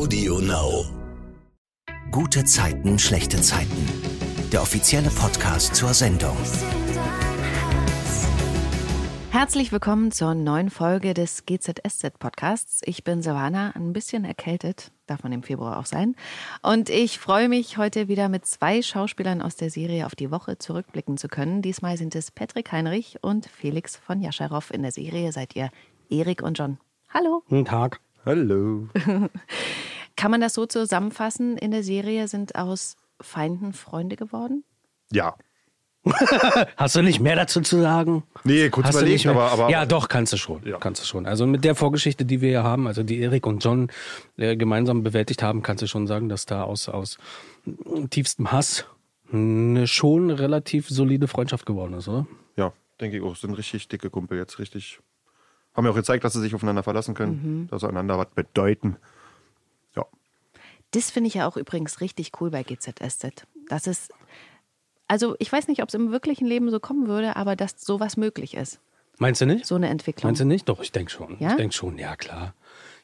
Audio Now. Gute Zeiten, schlechte Zeiten. Der offizielle Podcast zur Sendung. Herzlich willkommen zur neuen Folge des GZSZ Podcasts. Ich bin Savannah, ein bisschen erkältet, darf man im Februar auch sein. Und ich freue mich, heute wieder mit zwei Schauspielern aus der Serie auf die Woche zurückblicken zu können. Diesmal sind es Patrick Heinrich und Felix von Jascharow. In der Serie seid ihr Erik und John. Hallo. Guten Tag. Hallo. Kann man das so zusammenfassen? In der Serie sind aus Feinden Freunde geworden? Ja. Hast du nicht mehr dazu zu sagen? Nee, kurz Hast du überlegt, aber, aber. ja, doch, kannst du schon. Ja. Kannst du schon. Also mit der Vorgeschichte, die wir hier haben, also die Erik und John äh, gemeinsam bewältigt haben, kannst du schon sagen, dass da aus, aus tiefstem Hass eine schon relativ solide Freundschaft geworden ist, oder? Ja, denke ich auch. Sind richtig dicke Kumpel jetzt. Richtig. Haben ja auch gezeigt, dass sie sich aufeinander verlassen können, dass sie einander was bedeuten. Ja. Das finde ich ja auch übrigens richtig cool bei GZSZ. Das ist, also ich weiß nicht, ob es im wirklichen Leben so kommen würde, aber dass sowas möglich ist. Meinst du nicht? So eine Entwicklung. Meinst du nicht? Doch, ich denke schon. Ja? Ich denke schon, ja klar.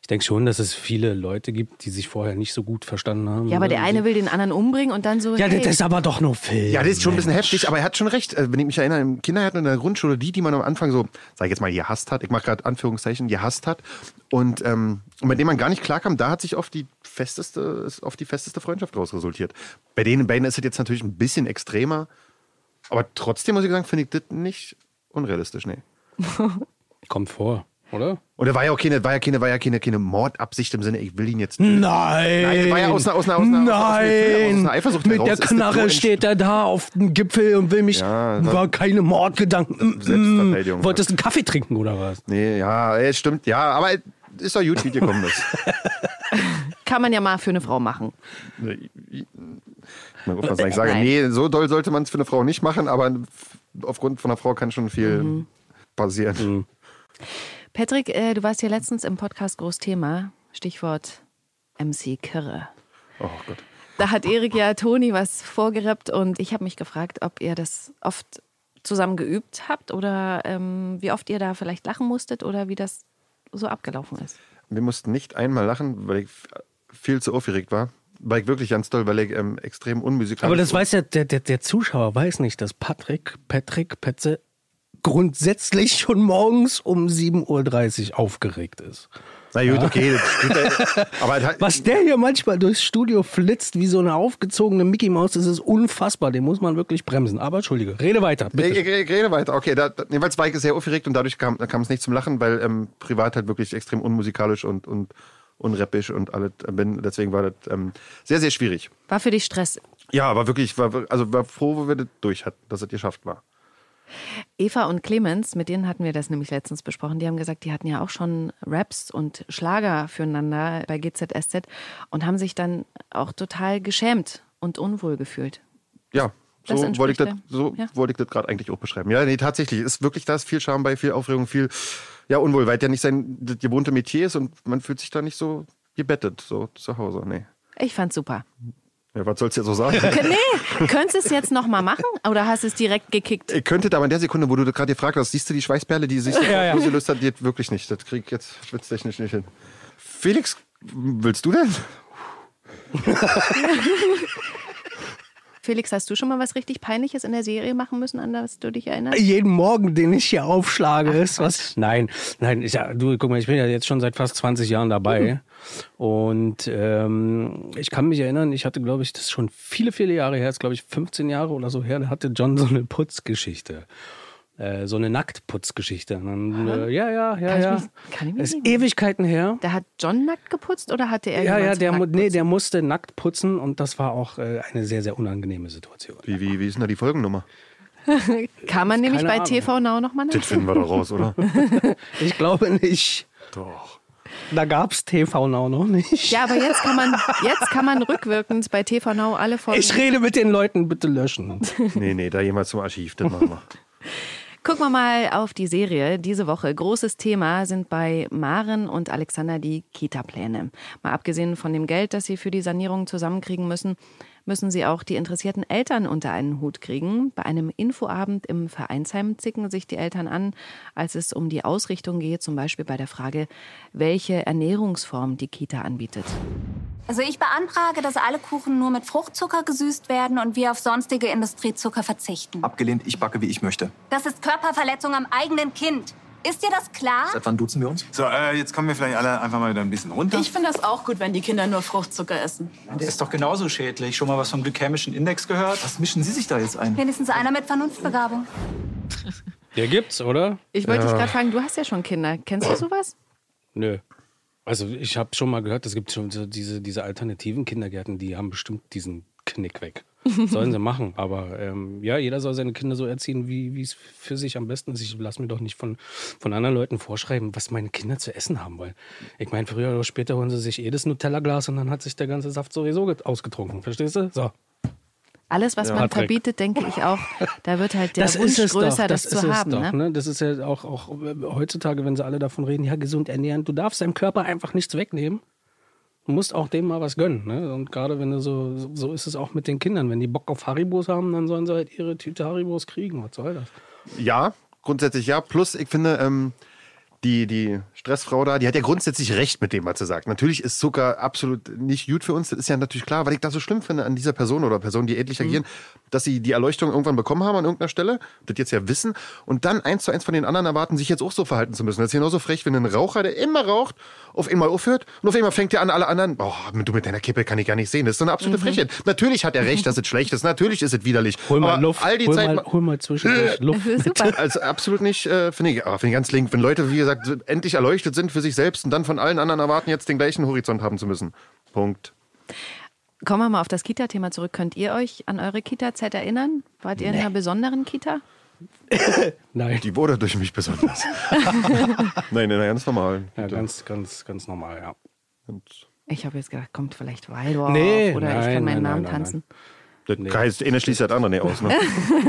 Ich denke schon, dass es viele Leute gibt, die sich vorher nicht so gut verstanden haben. Ja, aber der eine will den anderen umbringen und dann so. Ja, hey, das ist aber doch nur Film. Ja, das ist schon ein bisschen Mensch. heftig, aber er hat schon recht. Äh, Wenn ich mich erinnere, im Kindergarten und in der Grundschule, die, die man am Anfang so, sag ich jetzt mal, gehasst hat, ich mache gerade Anführungszeichen, gehasst hat und, ähm, und bei dem man gar nicht klarkam, da hat sich oft die festeste, ist oft die festeste Freundschaft daraus resultiert. Bei denen beiden ist es jetzt natürlich ein bisschen extremer, aber trotzdem muss ich sagen, finde ich das nicht unrealistisch, nee. Kommt vor, oder? Und da war ja auch keine, war ja keine, war ja keine, keine Mordabsicht im Sinne, ich will ihn jetzt. Nein! Nein, war ja aus einer, aus einer, aus einer, einer, aus einer, Eifersucht Mit heraus. der Knarre so steht er da auf dem Gipfel und will mich. Ja, war keine Mordgedanken. Mm, mm. Selbstverteidigung. Wolltest du einen Kaffee trinken oder was? Nee, ja, ey, stimmt, ja, aber ist doch gut, wie gekommen ist. Kann man ja mal für eine Frau machen. Man muss mal sagen, ich sage, Nein. nee, so doll sollte man es für eine Frau nicht machen, aber aufgrund von einer Frau kann schon viel Mhm. passieren. Patrick, äh, du warst hier letztens im Podcast Großthema. Stichwort MC Kirre. Oh Gott. Da hat Erik ja Toni was vorgerappt und ich habe mich gefragt, ob ihr das oft zusammen geübt habt oder ähm, wie oft ihr da vielleicht lachen musstet oder wie das so abgelaufen ist. Wir mussten nicht einmal lachen, weil ich viel zu aufgeregt war. War ich wirklich ganz toll, weil ich ähm, extrem unmusikalisch Aber das weiß ja, der, der, der Zuschauer weiß nicht, dass Patrick, Patrick, Petze grundsätzlich schon morgens um 7.30 Uhr aufgeregt ist. Na gut, okay. Das steht, aber halt, Was der hier manchmal durchs Studio flitzt wie so eine aufgezogene Mickey Maus, das ist unfassbar. Den muss man wirklich bremsen. Aber entschuldige, rede weiter, bitte. Ich, ich, ich rede weiter. Okay, da, jedenfalls war ich sehr aufgeregt und dadurch kam, kam es nicht zum Lachen, weil ähm, privat halt wirklich extrem unmusikalisch und, und unrappisch und alles bin. Deswegen war das ähm, sehr, sehr schwierig. War für dich Stress. Ja, war wirklich, war, also war froh, wo wir das durch hatten, dass es geschafft war. Eva und Clemens, mit denen hatten wir das nämlich letztens besprochen, die haben gesagt, die hatten ja auch schon Raps und Schlager füreinander bei GZSZ und haben sich dann auch total geschämt und unwohl gefühlt. Ja, Das so wollte ich das, so ja. wollte ich das gerade eigentlich auch beschreiben. Ja, nee, tatsächlich. Ist wirklich da ist viel Charme bei, viel Aufregung, viel ja, Unwohl, weil ja nicht sein das gewohnte Metier ist und man fühlt sich da nicht so gebettet, so zu Hause. Nee. Ich fand's super. Ja, was sollst du jetzt so sagen? Nee, könntest du es jetzt nochmal machen oder hast du es direkt gekickt? Ihr könntet aber in der Sekunde, wo du gerade gefragt hast, siehst du die Schweißperle, die sich Ja, ja. losgelöst hat, geht wirklich nicht. Das krieg ich jetzt schwitztechnisch nicht hin. Felix, willst du denn? Felix, hast du schon mal was richtig Peinliches in der Serie machen müssen, an das du dich erinnerst? jeden Morgen, den ich hier aufschlage, ist was. Nein, nein, ich, ja, du, guck mal, ich bin ja jetzt schon seit fast 20 Jahren dabei. Und ähm, ich kann mich erinnern, ich hatte, glaube ich, das ist schon viele, viele Jahre her, ist, glaube ich, 15 Jahre oder so her, da hatte John so eine Putzgeschichte. Äh, so eine Nacktputzgeschichte. Und dann, äh, ja, ja, ja, Kann ich ja. mich- kann ich mich das ist nicht- Ewigkeiten her. Da hat John nackt geputzt oder hatte er Ja, ja, der, nackt nee, der musste nackt putzen und das war auch äh, eine sehr, sehr unangenehme Situation. Wie, wie, wie ist denn da die Folgennummer? Kann man nämlich bei Ahnung. TV Now nochmal Das finden wir doch raus, oder? Ich glaube nicht. doch. Da gab's TV Now noch nicht. Ja, aber jetzt kann man, jetzt kann man rückwirkend bei TV Now alle Folgen. Ich rede mit den Leuten, bitte löschen. Nee, nee, da jemals zum Archiv, das machen wir. Gucken wir mal auf die Serie diese Woche. Großes Thema sind bei Maren und Alexander die Kita-Pläne. Mal abgesehen von dem Geld, das sie für die Sanierung zusammenkriegen müssen, müssen sie auch die interessierten Eltern unter einen Hut kriegen. Bei einem Infoabend im Vereinsheim zicken sich die Eltern an, als es um die Ausrichtung geht, zum Beispiel bei der Frage, welche Ernährungsform die Kita anbietet. Also ich beantrage, dass alle Kuchen nur mit Fruchtzucker gesüßt werden und wir auf sonstige Industriezucker verzichten. Abgelehnt, ich backe, wie ich möchte. Das ist Körperverletzung am eigenen Kind. Ist dir das klar? Seit wann duzen wir uns? So, äh, jetzt kommen wir vielleicht alle einfach mal wieder ein bisschen runter. Ich finde das auch gut, wenn die Kinder nur Fruchtzucker essen. Der ist doch genauso schädlich. Schon mal was vom glykämischen Index gehört? Was mischen Sie sich da jetzt ein? Wenigstens einer mit Vernunftbegabung. Der gibt's, oder? Ich wollte dich gerade fragen, du hast ja schon Kinder. Kennst du sowas? Nö. Also ich habe schon mal gehört, es gibt schon so diese, diese alternativen Kindergärten, die haben bestimmt diesen Knick weg. Sollen sie machen. Aber ähm, ja, jeder soll seine Kinder so erziehen, wie es für sich am besten ist. Ich lasse mir doch nicht von, von anderen Leuten vorschreiben, was meine Kinder zu essen haben wollen. Ich meine, früher oder später holen sie sich jedes Nutella-Glas und dann hat sich der ganze Saft sowieso ausgetrunken. Verstehst du? So. Alles, was Ja, man Patrick. verbietet, denke ich auch, da wird halt der das Wunsch ist es größer, doch, das, das, zu ist es haben. doch, ne? ne? Das ist ja auch, auch heutzutage, wenn sie alle davon reden, ja, gesund ernähren. Du darfst deinem Körper einfach nichts wegnehmen. Du musst auch dem mal was gönnen. Ne? Und gerade wenn du so, so- so ist es auch mit den Kindern. Wenn die Bock auf Haribos haben, dann sollen sie halt ihre Tüte Haribos kriegen. Was soll das? Ja, grundsätzlich ja. Plus, ich finde, ähm, die, die Stressfrau da, die hat ja grundsätzlich recht mit dem, was sie sagt. Natürlich ist Zucker absolut nicht gut für uns. Das ist ja natürlich klar, weil ich das so schlimm finde an dieser Person oder Personen, die ähnlich agieren, dass sie die Erleuchtung irgendwann bekommen haben an irgendeiner Stelle, das jetzt ja wissen und dann eins zu eins von den anderen erwarten, sich jetzt auch so verhalten zu müssen. Das ist genauso frech, wenn ein Raucher, der immer raucht, auf einmal aufhört und auf einmal fängt er an, alle anderen, oh, du mit deiner Kippe kann ich gar nicht sehen. Das ist so eine absolute Frechheit. Natürlich hat er recht, dass es schlecht ist. Natürlich ist es widerlich. Hol mal Aber Luft. All die hol, Zeit mal, hol mal zwischendurch Luft. Also absolut nicht, äh, finde ich, ah, finde ich ganz link. Wenn Leute, wie gesagt, endlich erleuchtet sind für sich selbst und dann von allen anderen erwarten, jetzt den gleichen Horizont haben zu müssen. Punkt. Kommen wir mal auf das Kita-Thema zurück. Könnt ihr euch an eure Kita-Zeit erinnern? Wart ihr in einer besonderen Kita? Nein. Die wurde durch mich besonders. nein, nein, ganz normal. Ja, ganz, ganz, ganz normal, ja. Und Ich habe jetzt gedacht, kommt vielleicht Waldorf Nee, oder ich nein, kann meinen nein, Namen nein, tanzen. das heißt, eine schließt das andere nicht aus. Ne?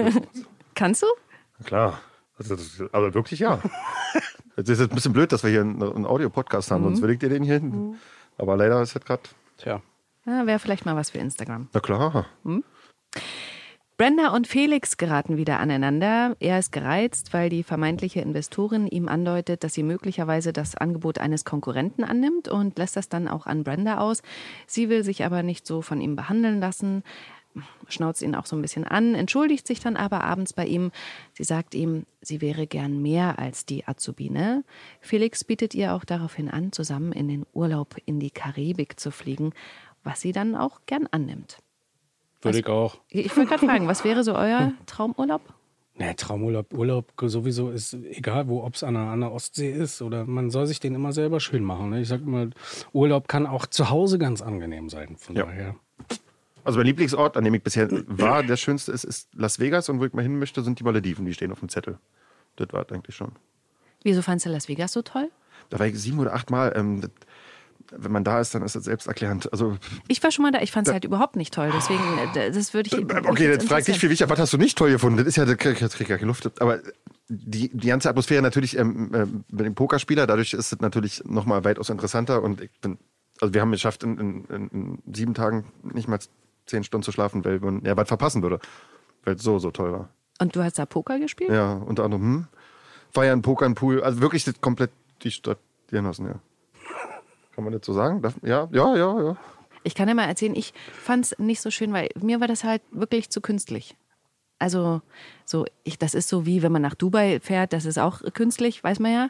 Kannst du? Klar. Also, aber wirklich ja. Es ist jetzt ein bisschen blöd, dass wir hier einen, Audio-Podcast haben, sonst will ich dir den hier hinten. Aber leider ist das gerade. Tja. Ja, Wäre vielleicht mal was für Instagram. Na klar. Brenda und Felix geraten wieder aneinander. Er ist gereizt, weil die vermeintliche Investorin ihm andeutet, dass sie möglicherweise das Angebot eines Konkurrenten annimmt und lässt das dann auch an Brenda aus. Sie will sich aber nicht so von ihm behandeln lassen, schnauzt ihn auch so ein bisschen an, entschuldigt sich dann aber abends bei ihm. Sie sagt ihm, sie wäre gern mehr als die Azubine. Felix bietet ihr auch daraufhin an, zusammen in den Urlaub in die Karibik zu fliegen, was sie dann auch gern annimmt. Würde ich auch. Ich wollte gerade fragen, was wäre so euer Traumurlaub? Nee, Traumurlaub, Urlaub sowieso ist egal, wo, ob es an der, an der Ostsee ist oder man soll sich den immer selber schön machen. Ne? Ich sag immer, Urlaub kann auch zu Hause ganz angenehm sein. Von Ja. daher. Also mein Lieblingsort, an dem ich bisher war, der schönste ist, ist Las Vegas und wo ich mal hin möchte, sind die Malediven, die stehen auf dem Zettel. Das war eigentlich schon. Wieso fandst du Las Vegas so toll? Da war ich sieben oder acht Mal. Ähm, das, wenn man da ist, dann ist das selbsterklärend. Also, Ich war schon mal da, ich fand es halt überhaupt nicht toll. Deswegen, äh, das würde ich. äh, mich okay, jetzt frag ich dich viel wichtiger, was hast du nicht toll gefunden? Das ist ja, das krieg, jetzt krieg ja keine Luft. Aber die, die ganze Atmosphäre natürlich ähm, äh, mit dem Pokerspieler, dadurch ist es natürlich nochmal weitaus interessanter. Und ich bin, also wir haben es geschafft, in, in, in, in sieben Tagen nicht mal zehn Stunden zu schlafen, weil man ja was verpassen würde. Weil es so, so toll war. Und du hast da Poker gespielt? Ja, unter anderem, hm? Feiern, Pokern, Pool, also wirklich das komplett die Stadt genossen, ja. Kann man das so sagen? Darf- Ja, ja, ja, ja. Ich kann dir mal erzählen, ich fand es nicht so schön, weil mir war das halt wirklich zu künstlich. Also, so, ich, das ist so wie, wenn man nach Dubai fährt, das ist auch künstlich, weiß man ja.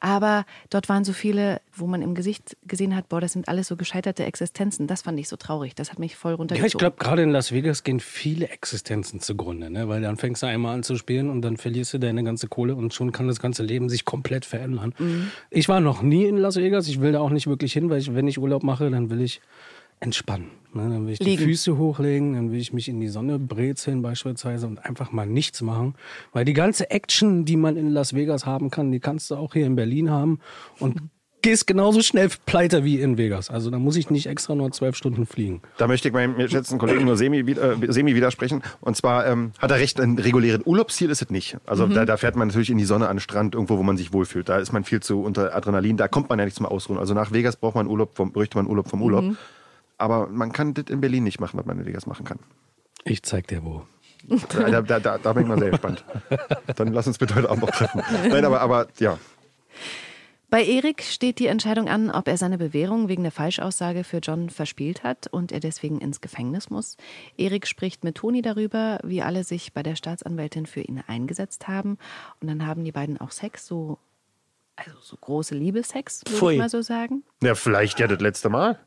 Aber dort waren so viele, wo man im Gesicht gesehen hat, boah, das sind alles so gescheiterte Existenzen. Das fand ich so traurig. Das hat mich voll Ja, runtergezogen. ich glaube, gerade in Las Vegas gehen viele Existenzen zugrunde, ne? weil dann fängst du einmal an zu spielen und dann verlierst du deine ganze Kohle und schon kann das ganze Leben sich komplett verändern. Ich war noch nie in Las Vegas, ich will da auch nicht wirklich hin, weil ich, wenn ich Urlaub mache, dann will ich entspannen. Ne? Dann will ich Liegen. die Füße hochlegen, dann will ich mich in die Sonne brezeln beispielsweise und einfach mal nichts machen. Weil die ganze Action, die man in Las Vegas haben kann, die kannst du auch hier in Berlin haben und gehst genauso schnell pleite wie in Vegas. Also da muss ich nicht extra nur zwölf Stunden fliegen. Da möchte ich meinem geschätzten Kollegen nur semi, äh, semi widersprechen. Und zwar ähm, hat er recht, ein regulären Urlaubsziel ist es nicht. Also da, da fährt man natürlich in die Sonne an den Strand, irgendwo, wo man sich wohlfühlt. Da ist man viel zu unter Adrenalin, da kommt man ja nicht zum Ausruhen. Also nach Vegas braucht man Urlaub vom, bräuchte man Urlaub vom Urlaub. Aber man kann das in Berlin nicht machen, was man in Vegas machen kann. Ich zeig dir wo. Da, da, da, da bin ich mal sehr gespannt. Dann lass uns bitte heute Abend noch treffen. Nein, aber, aber ja. Bei Erik steht die Entscheidung an, ob er seine Bewährung wegen der Falschaussage für John verspielt hat und er deswegen ins Gefängnis muss. Erik spricht mit Toni darüber, wie alle sich bei der Staatsanwältin für ihn eingesetzt haben. Und dann haben die beiden auch Sex, so, also so große Liebessex, würde ich mal so sagen. Ja, vielleicht ja das letzte Mal.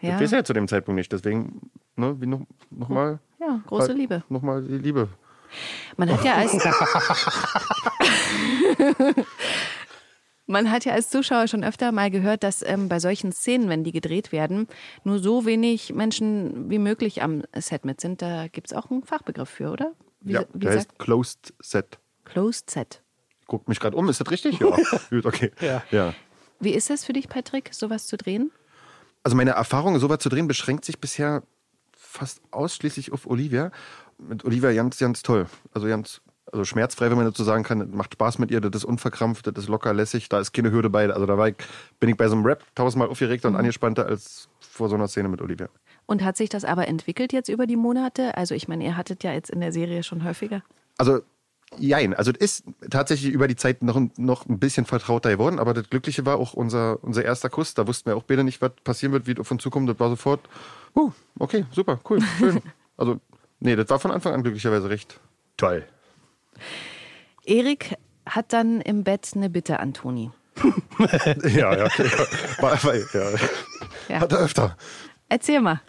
Ja. Das er ja zu dem Zeitpunkt nicht. Deswegen, ne, wie noch, noch mal, Ja, große Liebe. Noch mal die Liebe. Man hat ja als Man hat ja als Zuschauer schon öfter mal gehört, dass ähm, bei solchen Szenen, wenn die gedreht werden, nur so wenig Menschen wie möglich am Set mit sind. Da gibt es auch einen Fachbegriff für, oder? Wie, ja, wie der heißt Closed Set. Closed Set. Guckt mich gerade um, ist das richtig? Ja. Gut, okay. Ja. ja. Wie ist das für dich, Patrick, sowas zu drehen? Also meine Erfahrung, sowas zu drehen, beschränkt sich bisher fast ausschließlich auf Olivia. Mit Olivia ganz, ganz toll. Also ganz also schmerzfrei, wenn man dazu sagen kann, macht Spaß mit ihr, das ist unverkrampft, das ist locker lässig, da ist keine Hürde bei. Also da ich, bin ich bei so einem Rap tausendmal aufgeregter und angespannter als vor so einer Szene mit Olivia. Und hat sich das aber entwickelt jetzt über die Monate? Also ich meine, ihr hattet ja jetzt in der Serie schon häufiger. Also, jein. Also, es ist tatsächlich über die Zeit noch, noch ein bisschen vertrauter geworden, aber das Glückliche war auch unser, unser erster Kuss. Da wussten wir auch beide nicht, was passieren wird, wie auf uns zukommt. Das war sofort, uh, okay, super, cool, schön. also, nee, das war von Anfang an glücklicherweise recht toll. Erik hat dann im Bett eine Bitte an Toni. ja, ja, okay. War, war, ja. Ja. Hat er öfter. Erzähl mal.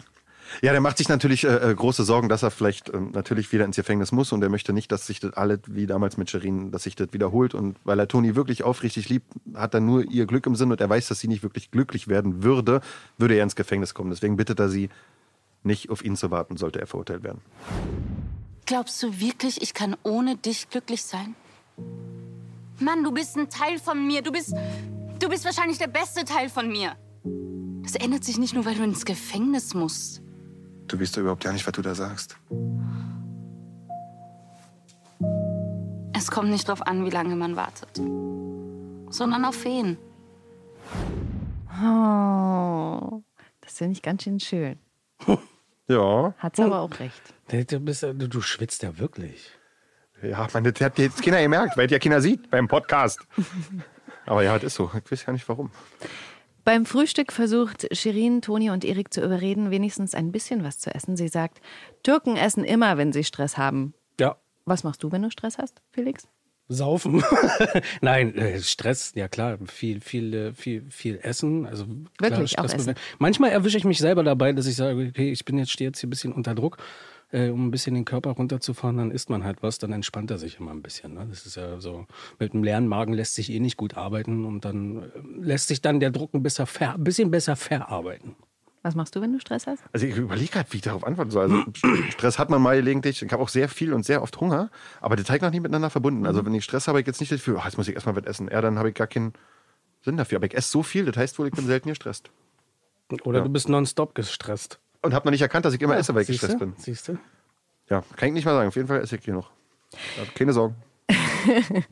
Ja, der macht sich natürlich äh, äh, große Sorgen, dass er vielleicht ähm, natürlich wieder ins Gefängnis muss und er möchte nicht, dass sich das alles wie damals mit Sherin, dass sich das wiederholt und weil er Toni wirklich aufrichtig liebt, hat er nur ihr Glück im Sinn und er weiß, dass sie nicht wirklich glücklich werden würde, würde er ins Gefängnis kommen. Deswegen bittet er sie, nicht auf ihn zu warten, sollte er verurteilt werden. Glaubst du wirklich, ich kann ohne dich glücklich sein? Mann, du bist ein Teil von mir. Du bist, du bist wahrscheinlich der beste Teil von mir. Das ändert sich nicht nur, weil du ins Gefängnis musst. Du weißt doch überhaupt ja nicht, was du da sagst. Es kommt nicht drauf an, wie lange man wartet, sondern auf wen. Oh, das finde ich ganz schön schön. Ja. Hat's aber auch recht. Du, bist, du, du schwitzt ja wirklich. Ja, man, das hat jetzt keiner gemerkt, weil es ja keiner sieht beim Podcast. Aber ja, das ist so. Ich weiß ja nicht warum. Beim Frühstück versucht Shirin, Toni und Erik zu überreden, wenigstens ein bisschen was zu essen. Sie sagt, Türken essen immer, wenn sie Stress haben. Ja. Was machst du, wenn du Stress hast, Felix? Saufen. Nein, äh, Stress, ja klar, viel, viel, äh, viel, viel Essen. Also klar, Wirklich, auch Stress Essen? Manchmal erwische ich mich selber dabei, dass ich sage, okay, ich bin jetzt, stehe jetzt hier ein bisschen unter Druck, äh, um ein bisschen den Körper runterzufahren, dann isst man halt was, dann entspannt er sich immer ein bisschen. Ne? Das ist ja so, mit einem leeren Magen lässt sich eh nicht gut arbeiten und dann äh, lässt sich dann der Druck ein bisschen, ver, ein bisschen besser verarbeiten. Was machst du, wenn du Stress hast? Also ich überlege gerade, wie ich darauf antworten soll. Also Stress hat man mal gelegentlich. Ich habe auch sehr viel und sehr oft Hunger, aber die Teig noch nicht miteinander verbunden. Also wenn ich Stress habe, habe ich jetzt nicht das Gefühl, oh, jetzt muss ich erstmal was essen. Ja, dann habe ich gar keinen Sinn dafür. Aber ich esse so viel, das heißt wohl, ich bin selten gestresst. Oder Ja. du bist nonstop gestresst. Und habe noch nicht erkannt, dass ich immer esse, weil ich Siehste? gestresst bin. Siehst du? Ja, kann ich nicht mal sagen. Auf jeden Fall esse ich hier noch. Ja, keine Sorgen.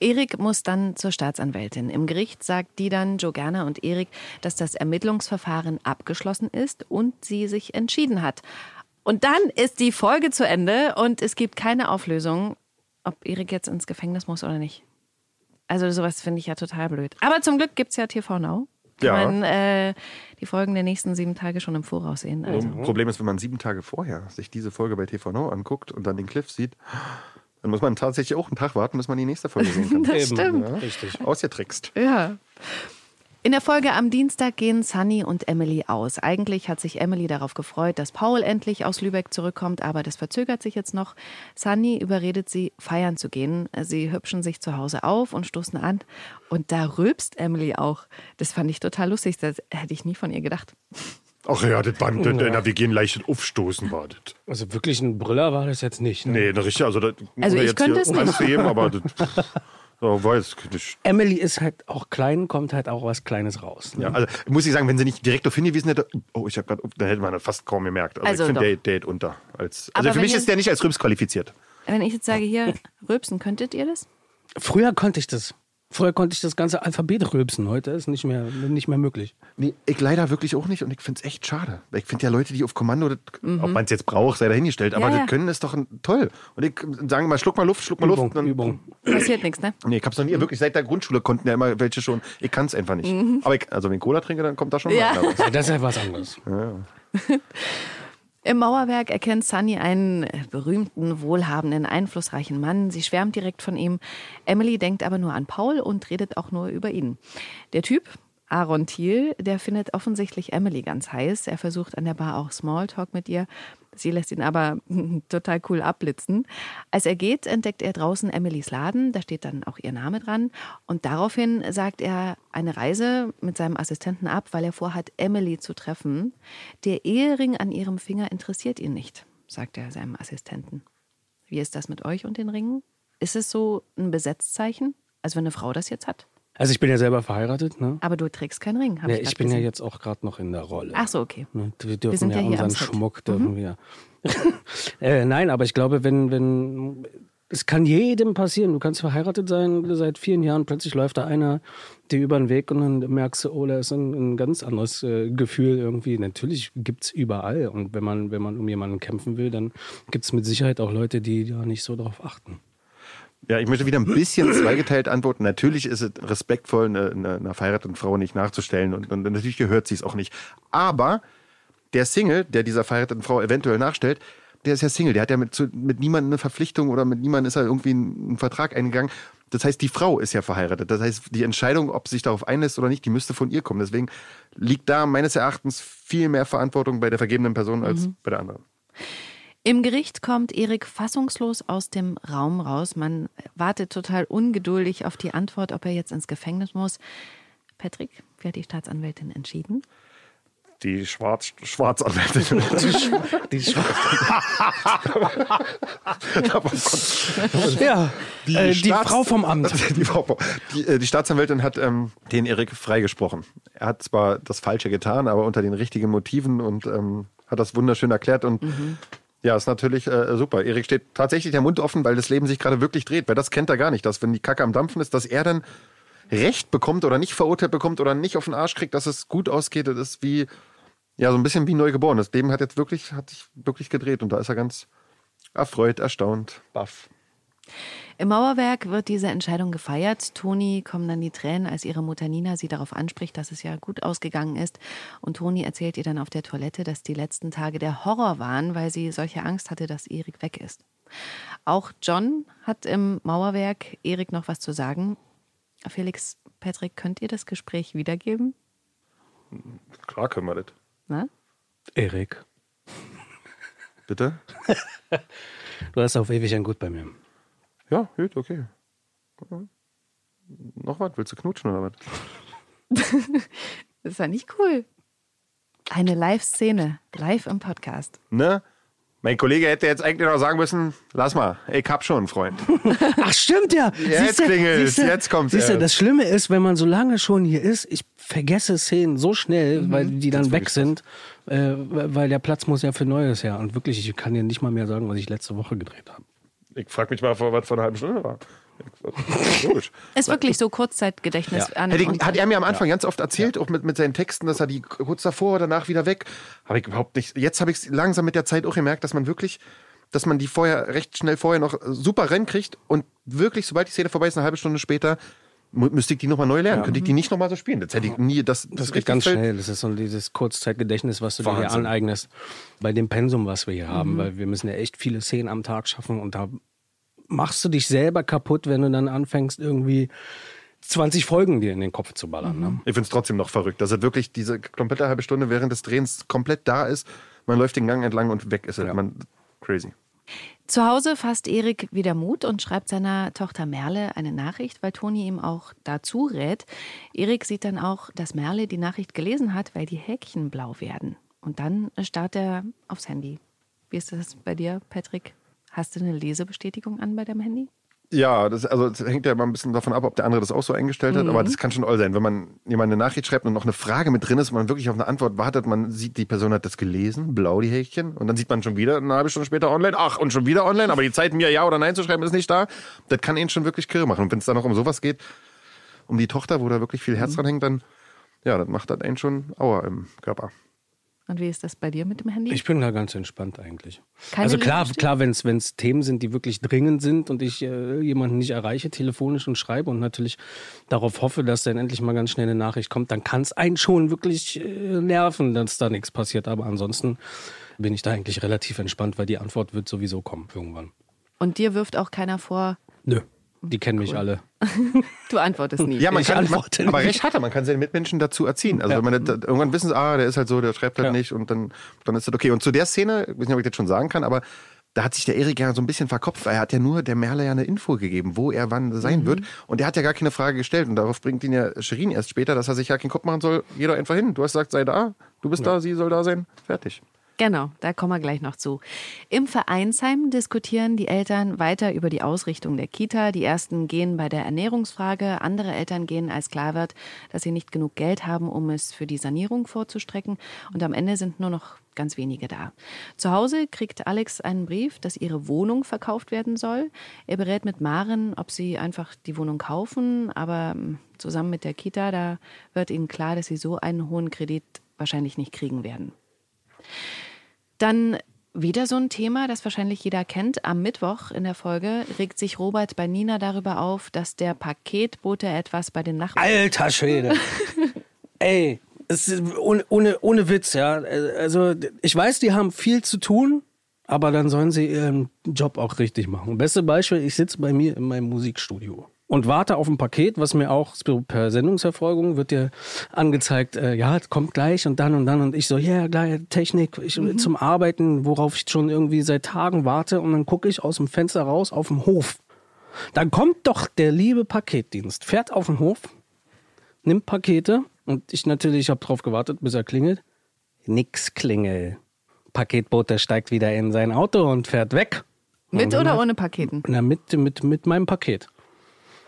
Erik muss dann zur Staatsanwältin. Im Gericht sagt die dann, Joe Gerner und Erik, dass das Ermittlungsverfahren abgeschlossen ist und sie sich entschieden hat. Und dann ist die Folge zu Ende und es gibt keine Auflösung, ob Erik jetzt ins Gefängnis muss oder nicht. Also sowas finde ich ja total blöd. Aber zum Glück gibt es ja TV Now. Kann Ja. man äh, die Folgen der nächsten sieben Tage schon im Voraus sehen. Also. Problem ist, wenn man sieben Tage vorher sich diese Folge bei TV Now anguckt und dann den Cliff sieht, dann muss man tatsächlich auch einen Tag warten, bis man die nächste Folge sehen kann. Das stimmt. Ja, Richtig. Ausgetrickst. Ja. In der Folge am Dienstag gehen Sunny und Emily aus. Eigentlich hat sich Emily darauf gefreut, dass Paul endlich aus Lübeck zurückkommt, aber das verzögert sich jetzt noch. Sunny überredet sie, feiern zu gehen. Sie hübschen sich zu Hause auf und stoßen an. Und da rülpst Emily auch. Das fand ich total lustig. Das hätte ich nie von ihr gedacht. Ach ja, das Band, ja. na, wir gehen leicht aufstoßen, war das. Also wirklich ein Brüller war das jetzt nicht. Ne? Nee, richtig, also, das, Also ich jetzt könnte hier es nicht. aber das, so, weiß ich. Emily ist halt auch klein, kommt halt auch was Kleines raus. Ne? Ja, also muss ich sagen, wenn sie nicht direkt darauf hingewiesen hätte, oh, ich habe gerade, dann hätte man das fast kaum gemerkt. Also, Also ich finde, der geht unter. Als, Aber also für mich ist der nicht als Rübs qualifiziert. Wenn ich jetzt sage, hier, rülpsen, könntet ihr das? Früher konnte ich das. Früher konnte ich das ganze Alphabet rülpsen, heute ist nicht mehr, nicht mehr möglich. Nee, ich leider wirklich auch nicht und ich finde es echt schade. Ich finde ja Leute, die auf Kommando, das, ob man es jetzt braucht, sei dahingestellt, aber Mhm. Ja, ja. das können ist doch ein, toll. Und ich sage mal, schluck mal Luft, schluck mal Übung, Luft. Dann, Übung. Passiert nichts, ne? Nee, ich hab's noch nie, wirklich seit der Grundschule konnten ja immer welche schon. Ich kann es einfach nicht. Aber ich, also wenn ich Cola trinke, dann kommt da schon Mhm. Ja. raus. Ja, das ist ja was anderes. Im Mauerwerk erkennt Sunny einen berühmten, wohlhabenden, einflussreichen Mann. Sie schwärmt direkt von ihm. Emily denkt aber nur an Paul und redet auch nur über ihn. Der Typ, Aaron Thiel, der findet offensichtlich Emily ganz heiß. Er versucht an der Bar auch Smalltalk mit ihr. Sie lässt ihn aber total cool abblitzen. Als er geht, entdeckt er draußen Emilys Laden. Da steht dann auch ihr Name dran. Und daraufhin sagt er eine Reise mit seinem Assistenten ab, weil er vorhat, Emily zu treffen. Der Ehering an ihrem Finger interessiert ihn nicht, sagt er seinem Assistenten. Wie ist das mit euch und den Ringen? Ist es so ein Besetzzeichen? Also wenn eine Frau das jetzt hat? Also ich bin ja selber verheiratet, ne? Aber du trägst keinen Ring, habe Ja, ich ich bin ja gesehen. jetzt auch gerade noch in der Rolle. Ach so, okay. Ne, Wir dürfen sind ja, ja hier am unseren. Schmuck dürfen wir. äh, nein, aber ich glaube, wenn, wenn es kann jedem passieren. Du kannst verheiratet sein seit vielen Jahren, plötzlich läuft da einer dir über den Weg und dann merkst du, oh, da ist ein, ein ganz anderes äh, Gefühl irgendwie. Natürlich gibt's überall. Und wenn man, wenn man um jemanden kämpfen will, dann gibt's mit Sicherheit auch Leute, die da nicht so drauf achten. Ja, ich möchte wieder ein bisschen zweigeteilt antworten. Natürlich ist es respektvoll, eine, eine, einer verheirateten Frau nicht nachzustellen und, und natürlich gehört sie es auch nicht. Aber der Single, der dieser verheirateten Frau eventuell nachstellt, der ist ja Single. Der hat ja mit, zu, mit niemandem eine Verpflichtung oder mit niemandem ist er irgendwie einen Vertrag eingegangen. Das heißt, die Frau ist ja verheiratet. Das heißt, die Entscheidung, ob sie sich darauf einlässt oder nicht, die müsste von ihr kommen. Deswegen liegt da meines Erachtens viel mehr Verantwortung bei der vergebenen Person als bei der anderen. Im Gericht kommt Erik fassungslos aus dem Raum raus. Man wartet total ungeduldig auf die Antwort, ob er jetzt ins Gefängnis muss. Patrick, wie hat die Staatsanwältin entschieden? Die Schwarz Schwarzanwältin. Die Davon kommt- ja, Die äh, die Frau vom Amt. Die, Frau, die, äh, die Staatsanwältin hat ähm, den Erik freigesprochen. Er hat zwar das Falsche getan, aber unter den richtigen Motiven und ähm, hat das wunderschön erklärt. Und ja, ist natürlich äh, super. Erik steht tatsächlich der Mund offen, weil das Leben sich gerade wirklich dreht. Weil das kennt er gar nicht, dass wenn die Kacke am Dampfen ist, dass er dann Recht bekommt oder nicht verurteilt bekommt oder nicht auf den Arsch kriegt, dass es gut ausgeht. Das ist wie, ja, so ein bisschen wie neugeboren. Das Leben hat jetzt wirklich, hat sich wirklich gedreht und da ist er ganz erfreut, erstaunt, baff. Im Mauerwerk wird diese Entscheidung gefeiert. Toni kommen dann die Tränen, als ihre Mutter Nina sie darauf anspricht, dass es ja gut ausgegangen ist. Und Toni erzählt ihr dann auf der Toilette, dass die letzten Tage der Horror waren, weil sie solche Angst hatte, dass Erik weg ist. Auch John hat im Mauerwerk Erik noch was zu sagen. Felix, Patrick, könnt ihr das Gespräch wiedergeben? Klar können wir das. Na? Erik, Bitte? du hast auf ewig ein Gut bei mir. Ja, gut, okay. Noch was? Willst du knutschen oder was? Das ist ja nicht cool. Eine Live-Szene, live im Podcast. Ne? Mein Kollege hätte jetzt eigentlich noch sagen müssen, lass mal, ich hab schon einen Freund. Ach, stimmt ja. Jetzt siehste, jetzt kommt's Siehste, erst. das Schlimme ist, wenn man so lange schon hier ist, ich vergesse Szenen so schnell, weil die dann weg sind, äh, weil der Platz muss ja für Neues her. Und wirklich, ich kann dir nicht mal mehr sagen, was ich letzte Woche gedreht habe. Ich frag mich mal, vor was vor einer halben Stunde war. Logisch. Ist wirklich so Kurzzeitgedächtnis an. Hätte ich, und- hat er mir am Anfang ganz oft erzählt, auch mit, mit seinen Texten, dass er die kurz davor oder danach wieder weg. Habe ich überhaupt nicht. Jetzt habe ich es langsam mit der Zeit auch gemerkt, dass man wirklich, dass man die vorher recht schnell vorher noch super rennen kriegt und wirklich, sobald die Szene vorbei ist, eine halbe Stunde später, müsste ich die nochmal neu lernen. Könnte ich die nicht nochmal so spielen. Das hätte ich nie. Das, Das geht richtig ganz fällt. schnell. Das ist so dieses Kurzzeitgedächtnis, was du dir hier Wahnsinn. aneignest. Bei dem Pensum, was wir hier haben. Weil wir müssen ja echt viele Szenen am Tag schaffen. Und da machst du dich selber kaputt, wenn du dann anfängst, irgendwie 20 Folgen dir in den Kopf zu ballern. Ne? Ich finde es trotzdem noch verrückt, dass er wirklich diese komplette halbe Stunde während des Drehens komplett da ist. Man läuft den Gang entlang und weg ist er. Ja. Man, crazy. Zu Hause fasst Erik wieder Mut und schreibt seiner Tochter Merle eine Nachricht, weil Toni ihm auch dazu rät. Erik sieht dann auch, dass Merle die Nachricht gelesen hat, weil die Häkchen blau werden. Und dann starrt er aufs Handy. Wie ist das bei dir, Patrick? Hast du eine Lesebestätigung an bei deinem Handy? Ja, das, also das hängt ja immer ein bisschen davon ab, ob der andere das auch so eingestellt hat. Aber das kann schon all sein. Wenn man jemand eine Nachricht schreibt und noch eine Frage mit drin ist und man wirklich auf eine Antwort wartet, man sieht, die Person hat das gelesen, blau die Häkchen, und dann sieht man schon wieder eine halbe Stunde später online, ach, und schon wieder online, aber die Zeit, mir Ja oder Nein zu schreiben, ist nicht da. Das kann ihn schon wirklich kirre machen. Und wenn es dann noch um sowas geht, um die Tochter, wo da wirklich viel Mhm. Herz dran hängt, dann, ja, das macht dann einen schon Aua im Körper. Und wie ist das bei dir mit dem Handy? Ich bin da ganz entspannt eigentlich. Keine also klar, klar, wenn es Themen sind, die wirklich dringend sind und ich äh, jemanden nicht erreiche telefonisch und schreibe und natürlich darauf hoffe, dass dann endlich mal ganz schnell eine Nachricht kommt, dann kann es einen schon wirklich äh, nerven, dass da nichts passiert. Aber ansonsten bin ich da eigentlich relativ entspannt, weil die Antwort wird sowieso kommen irgendwann. Und dir wirft auch keiner vor, Nö, die kennen mich alle. du antwortest nie. Ja, man Ich kann, man, antworte aber nicht. recht hat er, man kann seine Mitmenschen dazu erziehen. Also Ja. wenn man das, irgendwann wissen sie, ah, der ist halt so, der schreibt halt Ja. nicht und dann, dann ist das okay. Und zu der Szene, ich weiß nicht, ob ich das schon sagen kann, aber da hat sich der Erik ja so ein bisschen verkopft, weil er hat ja nur der Merle ja eine Info gegeben, wo er wann Mhm. sein wird. Und der hat ja gar keine Frage gestellt. Und darauf bringt ihn ja Shirin erst später, dass er sich ja keinen Kopf machen soll. Jeder einfach hin. Du hast gesagt, sei da, du bist da, sie soll da sein. Fertig. Genau, da kommen wir gleich noch zu. Im Vereinsheim diskutieren die Eltern weiter über die Ausrichtung der Kita. Die ersten gehen bei der Ernährungsfrage, andere Eltern gehen, als klar wird, dass sie nicht genug Geld haben, um es für die Sanierung vorzustrecken. Und am Ende sind nur noch ganz wenige da. Zu Hause kriegt Alex einen Brief, dass ihre Wohnung verkauft werden soll. Er berät mit Maren, ob sie einfach die Wohnung kaufen, aber ähm, zusammen mit der Kita, da wird ihnen klar, dass sie so einen hohen Kredit wahrscheinlich nicht kriegen werden. Dann wieder so ein Thema, das wahrscheinlich jeder kennt. Am Mittwoch in der Folge regt sich Robert bei Nina darüber auf, dass der Paketbote etwas bei den Nachbarn. Alter Schwede. Ey, es ohne, ohne, ohne Witz, ja. Also, ich weiß, die haben viel zu tun, aber dann sollen sie ihren Job auch richtig machen. Beste Beispiel, ich sitze bei mir in meinem Musikstudio und warte auf ein Paket, was mir auch per Sendungsverfolgung wird dir angezeigt, äh, ja, es kommt gleich und dann und dann und ich so, ja, yeah, gleich Technik, ich will zum Arbeiten, worauf ich schon irgendwie seit Tagen warte und dann gucke ich aus dem Fenster raus auf dem Hof. Dann kommt doch der liebe Paketdienst, fährt auf den Hof, nimmt Pakete und ich natürlich, ich habe drauf gewartet, bis er klingelt. Nix klingel. Paketbote steigt wieder in sein Auto und fährt weg. Mit oder ohne Paketen? Na, mit, mit, mit meinem Paket.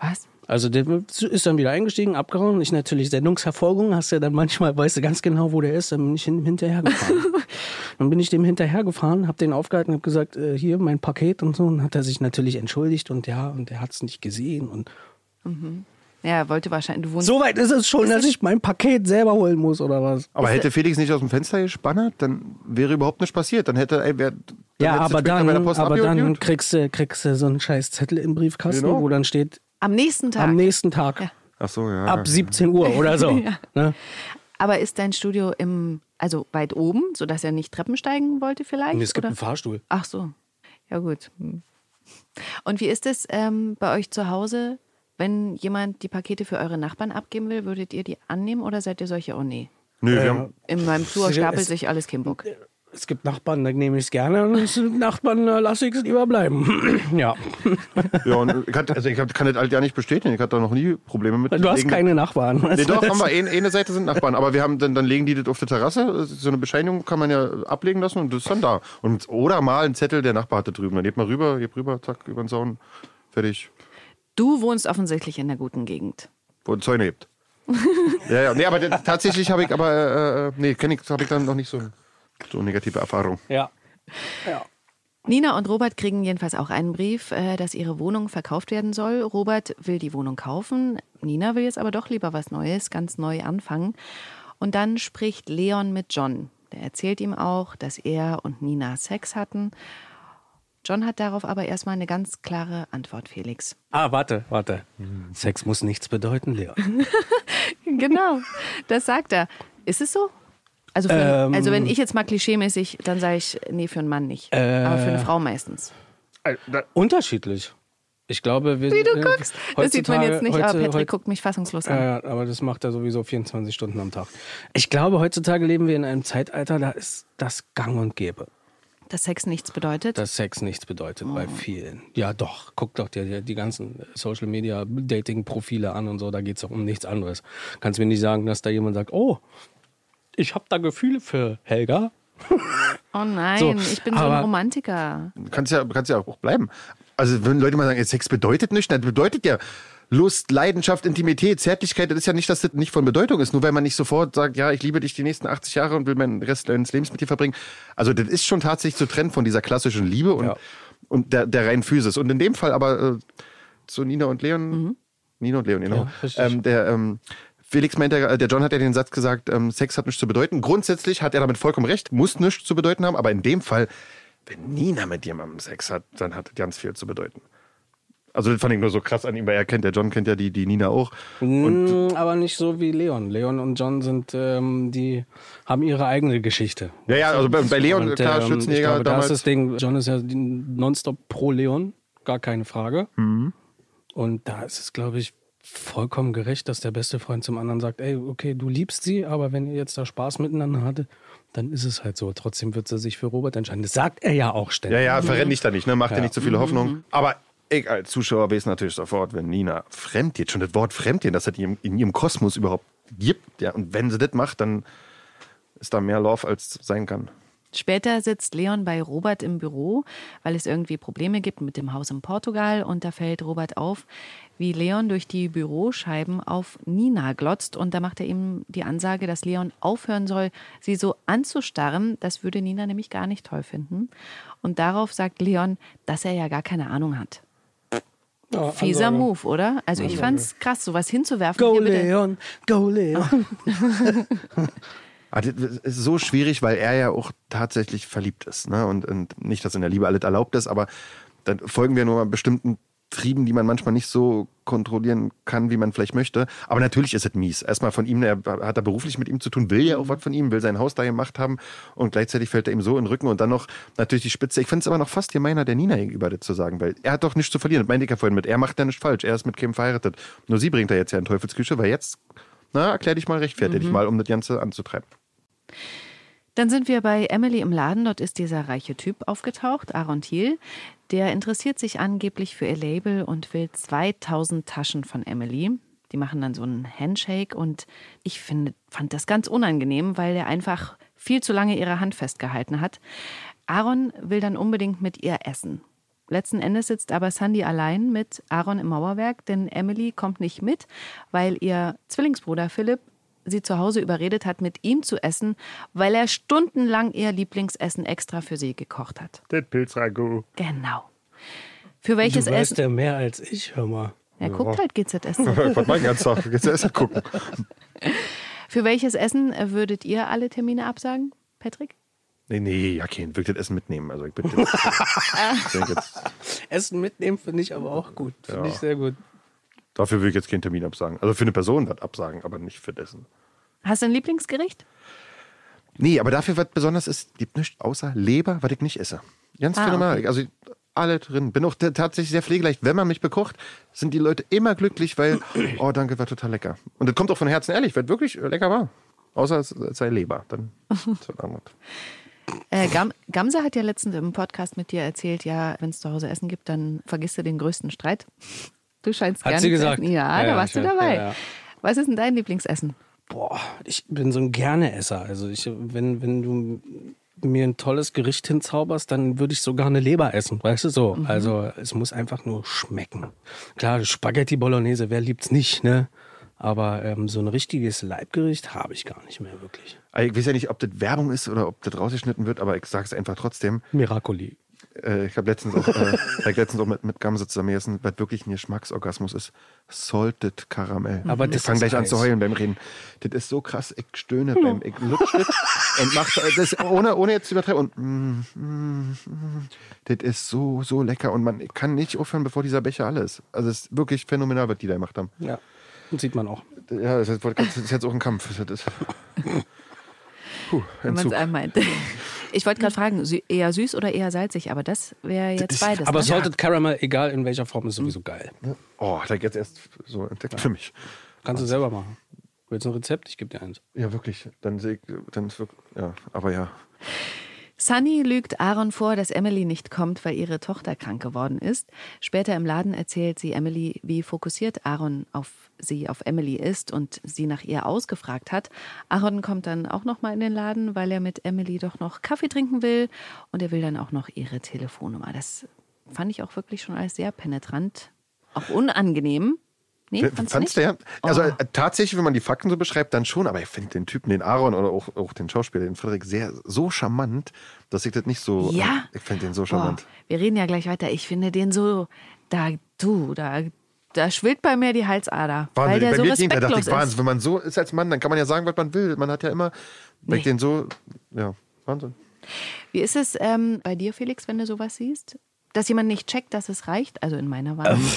Was? Also der ist dann wieder eingestiegen, abgehauen. Ich natürlich Sendungsverfolgung, hast ja dann manchmal, weißt du ganz genau, wo der ist, dann bin ich hin, hinterhergefahren. dann bin ich dem hinterhergefahren, hab den aufgehalten, hab gesagt, äh, hier mein Paket und so. Und hat er sich natürlich entschuldigt und ja, und er hat es nicht gesehen. Und Ja, er wollte wahrscheinlich. Du wohnst. so weit ist es schon, dass ich mein Paket selber holen muss oder was. Aber hätte Felix nicht aus dem Fenster gespannert, dann wäre überhaupt nichts passiert. Dann hätte, ey, wer, dann Ja, aber dann, aber dann kriegst du, kriegst du so einen scheiß Zettel im Briefkasten, Genau. wo dann steht, Am nächsten Tag. am nächsten Tag, Ja. Ach so, ja. ab 17 Uhr oder so. Ja. ne? Aber ist dein Studio im, also weit oben, sodass er nicht Treppen steigen wollte vielleicht? Und es gibt oder? einen Fahrstuhl. Ach so. Ja, gut. Hm. Und wie ist es ähm, bei euch zu Hause, wenn jemand die Pakete für eure Nachbarn abgeben will? Würdet ihr die annehmen oder seid ihr solche, oh nee? Nö, wir haben, In meinem Flur stapelt sich alles Kimbock. Es gibt Nachbarn, da nehme ich es gerne. Und es gibt Nachbarn, da lasse ich es lieber bleiben. ja. ja, und ich, hatte, also ich kann das halt ja nicht bestätigen. Ich hatte da noch nie Probleme mit. Du hast Legen- keine Nachbarn. Nee, doch, haben wir. Eine, eine Seite sind Nachbarn, aber wir haben dann, dann legen die das auf die Terrasse. So eine Bescheinigung kann man ja ablegen lassen und das ist dann da. Und, oder mal ein Zettel, der Nachbar hatte drüben. Dann geht mal rüber, geht rüber, zack, über den Zaun, fertig. Du wohnst offensichtlich in der guten Gegend. Wo die Zäune hebt. ja, ja. Nee, aber tatsächlich habe ich aber, äh, äh, nee, kenne ich, habe ich dann noch nicht so, so negative Erfahrung. Ja. Nina und Robert kriegen jedenfalls auch einen Brief, äh, dass ihre Wohnung verkauft werden soll. Robert will die Wohnung kaufen. Nina will jetzt aber doch lieber was Neues, ganz neu anfangen. Und dann spricht Leon mit John. Der erzählt ihm auch, dass er und Nina Sex hatten. John hat darauf aber erstmal eine ganz klare Antwort, Felix. Ah, warte, warte. Sex muss nichts bedeuten, Leon. Genau, das sagt er. Ist es so? Also, für, Ähm. also wenn ich jetzt mal klischeemäßig, dann sage ich, nee, für einen Mann nicht. Aber für eine Frau meistens. Unterschiedlich. Ich glaube, wir Wie du äh, guckst. Das sieht man jetzt nicht, aber heute- Patrick heute- guckt mich fassungslos an. Ja, aber das macht er sowieso 24 Stunden am Tag. Ich glaube, heutzutage leben wir in einem Zeitalter, da ist das gang und gäbe, Dass Sex nichts bedeutet. dass Sex nichts bedeutet bei Oh. vielen. Ja, doch. Guck doch dir die, die ganzen Social Media Dating Profile an und so, da geht es doch um nichts anderes. Kannst mir nicht sagen, dass da jemand sagt, oh, ich habe da Gefühle für Helga. oh nein, So, ich bin so ein Romantiker. Kannst ja, kannst ja auch bleiben. Also, wenn Leute mal sagen, Sex bedeutet nichts, das bedeutet ja Lust, Leidenschaft, Intimität, Zärtlichkeit. Das ist ja nicht, dass das nicht von Bedeutung ist. Nur weil man nicht sofort sagt, ja, ich liebe dich die nächsten 80 Jahre und will meinen Rest deines Lebens mit dir verbringen. Also, das ist schon tatsächlich zu trennen von dieser klassischen Liebe und, Ja. und der, der reinen Physis. Und in dem Fall aber äh, zu Nina und Leon, Nina und Leon, genau. Ja, ähm, der, ähm, Felix meinte, äh, der John hat ja den Satz gesagt, ähm, Sex hat nichts zu bedeuten. Grundsätzlich hat er damit vollkommen recht, muss nichts zu bedeuten haben, aber in dem Fall, wenn Nina mit jemandem Sex hat, dann hat es ganz viel zu bedeuten. Also das fand ich nur so krass an ihm, weil er kennt, der John kennt ja die, die Nina auch. Mm, aber nicht so wie Leon. Leon und John sind, ähm, die haben ihre eigene Geschichte. Ja, ja, also bei, bei Leon, Und, klar, ähm, Schützenjäger glaube, da damals. ist das Ding, John ist ja nonstop pro Leon, gar keine Frage. Mhm. Und da ist es, glaube ich, vollkommen gerecht, dass der beste Freund zum anderen sagt, ey, okay, du liebst sie, aber wenn ihr jetzt da Spaß miteinander hattet, dann ist es halt so. Trotzdem wird sie sich für Robert entscheiden. Das sagt er ja auch ständig. Ja, ja, verrenn dich da nicht, ne? Mach dir Ja. nicht zu viele Hoffnung. Aber ich als Zuschauer weiß natürlich sofort, wenn Nina fremd geht, schon das Wort Fremdgehen, das hat in ihrem, in ihrem Kosmos überhaupt gibt. Ja, und wenn sie das macht, dann ist da mehr Love, als sein kann. Später sitzt Leon bei Robert im Büro, weil es irgendwie Probleme gibt mit dem Haus in Portugal. Und da fällt Robert auf, wie Leon durch die Büroscheiben auf Nina glotzt. Und da macht er ihm die Ansage, dass Leon aufhören soll, sie so anzustarren. Das würde Nina nämlich gar nicht toll finden. Und darauf sagt Leon, dass er ja gar keine Ahnung hat. Ja, Fieser Ansage. Move, oder? Also ich fand's krass, sowas hinzuwerfen. Go. Leon, go Leon. Ah, das ist so schwierig, weil er ja auch tatsächlich verliebt ist. Ne? Und, und nicht, dass in der Liebe alles erlaubt ist, aber dann folgen wir nur mal bestimmten Trieben, die man manchmal nicht so kontrollieren kann, wie man vielleicht möchte. Aber natürlich ist es mies. Erstmal von ihm, er hat er beruflich mit ihm zu tun, will ja auch was von ihm, will sein Haus da gemacht haben und gleichzeitig fällt er ihm so in den Rücken und dann noch natürlich die Spitze. Ich finde es aber noch fast gemeiner, der Nina gegenüber das zu sagen, weil er hat doch nichts zu verlieren. Das meinte ich ja vorhin mit. Er macht ja nichts falsch. Er ist mit Kim verheiratet. Nur sie bringt er jetzt ja in Teufelsküche, weil jetzt, na, erklär dich mal, rechtfertig dich mal, um das Ganze anzutreiben. Dann sind wir bei Emily im Laden. Dort ist dieser reiche Typ aufgetaucht, Aaron Thiel. Der interessiert sich angeblich für ihr Label und will 2000 Taschen von Emily. Die machen dann so einen Handshake und ich finde, fand das ganz unangenehm, weil er einfach viel zu lange ihre Hand festgehalten hat. Aaron will dann unbedingt mit ihr essen. Letzten Endes sitzt aber Sandy allein mit Aaron im Mauerwerk, denn Emily kommt nicht mit, weil ihr Zwillingsbruder Philipp sie zu Hause überredet hat, mit ihm zu essen, weil er stundenlang ihr Lieblingsessen extra für sie gekocht hat. Das Pilzragout. Genau. Für welches du weißt Essen? ja mehr als ich, hör mal. Er guckt halt GZS. Was mein ganz Tag? Jetzt erst gucken. Für welches Essen würdet ihr alle Termine absagen, Patrick? Nee, nee, ja, kein. Wirklich das Essen mitnehmen. Also ich bitte. ich denke jetzt, Essen mitnehmen finde ich aber auch gut. Finde ich sehr gut. Dafür will ich jetzt keinen Termin absagen. Also für eine Person was absagen, aber nicht für Essen. Hast du ein Lieblingsgericht? Nee, aber dafür, was besonders ist, gibt nichts außer Leber, was ich nicht esse. Ganz Ah, phänomenal. okay. Also alle drin. Bin auch tatsächlich sehr pflegeleicht. Wenn man mich bekocht, sind die Leute immer glücklich, weil, oh, danke, war total lecker. Und das kommt auch von Herzen ehrlich, weil wirklich lecker war. Außer es es sei Leber. Dann ist was anderes. Äh, Gam Gamse hat ja letztens im Podcast mit dir erzählt, ja, wenn es zu Hause Essen gibt, dann vergisst du den größten Streit. Du scheinst Hat gerne sie zu gesagt. essen. Ja, Ja, da ja, warst du dabei. ja, ja. Was ist denn dein Lieblingsessen? Boah, ich bin so ein Gerne-Esser. Also ich, wenn, wenn du mir ein tolles Gericht hinzauberst, dann würde ich sogar eine Leber essen, weißt du so. Mhm. Also es muss einfach nur schmecken. Klar, Spaghetti Bolognese, wer liebt's nicht, ne? Aber ähm, so ein richtiges Leibgericht habe ich gar nicht mehr wirklich. Ich weiß ja nicht, ob das Werbung ist oder ob das rausgeschnitten wird, aber ich sage es einfach trotzdem. Miracoli. Äh, ich habe letztens auch, äh, letztens auch mit, mit Gamse zusammen gegessen, was wirklich ein Geschmacksorgasmus ist. Salted Karamell. Aber ich das fange gleich an heiß. zu heulen beim Reden. Das ist so krass, ich stöhne beim, ich lutsch das und mach das ohne, ohne jetzt zu übertreiben. Und mm, mm, mm, das ist so, so lecker und man kann nicht aufhören, bevor dieser Becher alle ist. Also es ist wirklich phänomenal, was die da gemacht haben. Ja, das sieht man auch. Ja, das ist, das ist jetzt auch ein Kampf. Das ist, puh, Wenn man es einmal meint. Ich wollte gerade fragen, eher süß oder eher salzig, aber das wäre jetzt beides. Aber ne? Salted Caramel, egal in welcher Form, ist sowieso geil. Oh, da jetzt erst so entdeckt für mich. Kannst du selber machen. Willst du ein Rezept? Ich gebe dir eins. Ja, wirklich. Dann sehe ich, dann ist wirklich, ja, aber ja. Sunny lügt Aaron vor, dass Emily nicht kommt, weil ihre Tochter krank geworden ist. Später im Laden erzählt sie Emily, wie fokussiert Aaron auf sie, auf Emily ist und sie nach ihr ausgefragt hat. Aaron kommt dann auch noch mal in den Laden, weil er mit Emily doch noch Kaffee trinken will und er will dann auch noch ihre Telefonnummer. Das fand ich auch wirklich schon als sehr penetrant, auch unangenehm. Nee, du nicht? ja? Also Oh. äh, tatsächlich, wenn man die Fakten so beschreibt, dann schon, aber ich finde den Typen, den Aaron oder auch, auch den Schauspieler, den Frederik, sehr so charmant, dass ich das nicht so. Ja. Ich finde den so charmant. wir reden ja gleich weiter. Ich finde den so, da, du, da da schwillt bei mir die Halsader. Wahnsinn, weil der bei so mir ging, da dachte respektlos ich, Wahnsinn, ist. wenn man so ist als Mann, dann kann man ja sagen, was man will. Man hat ja immer, wenn ich Nee. den so, ja, Wahnsinn. Wie ist es ähm, bei dir, Felix, wenn du sowas siehst? Dass jemand nicht checkt, dass es reicht? Also in meiner Wahrnehmung.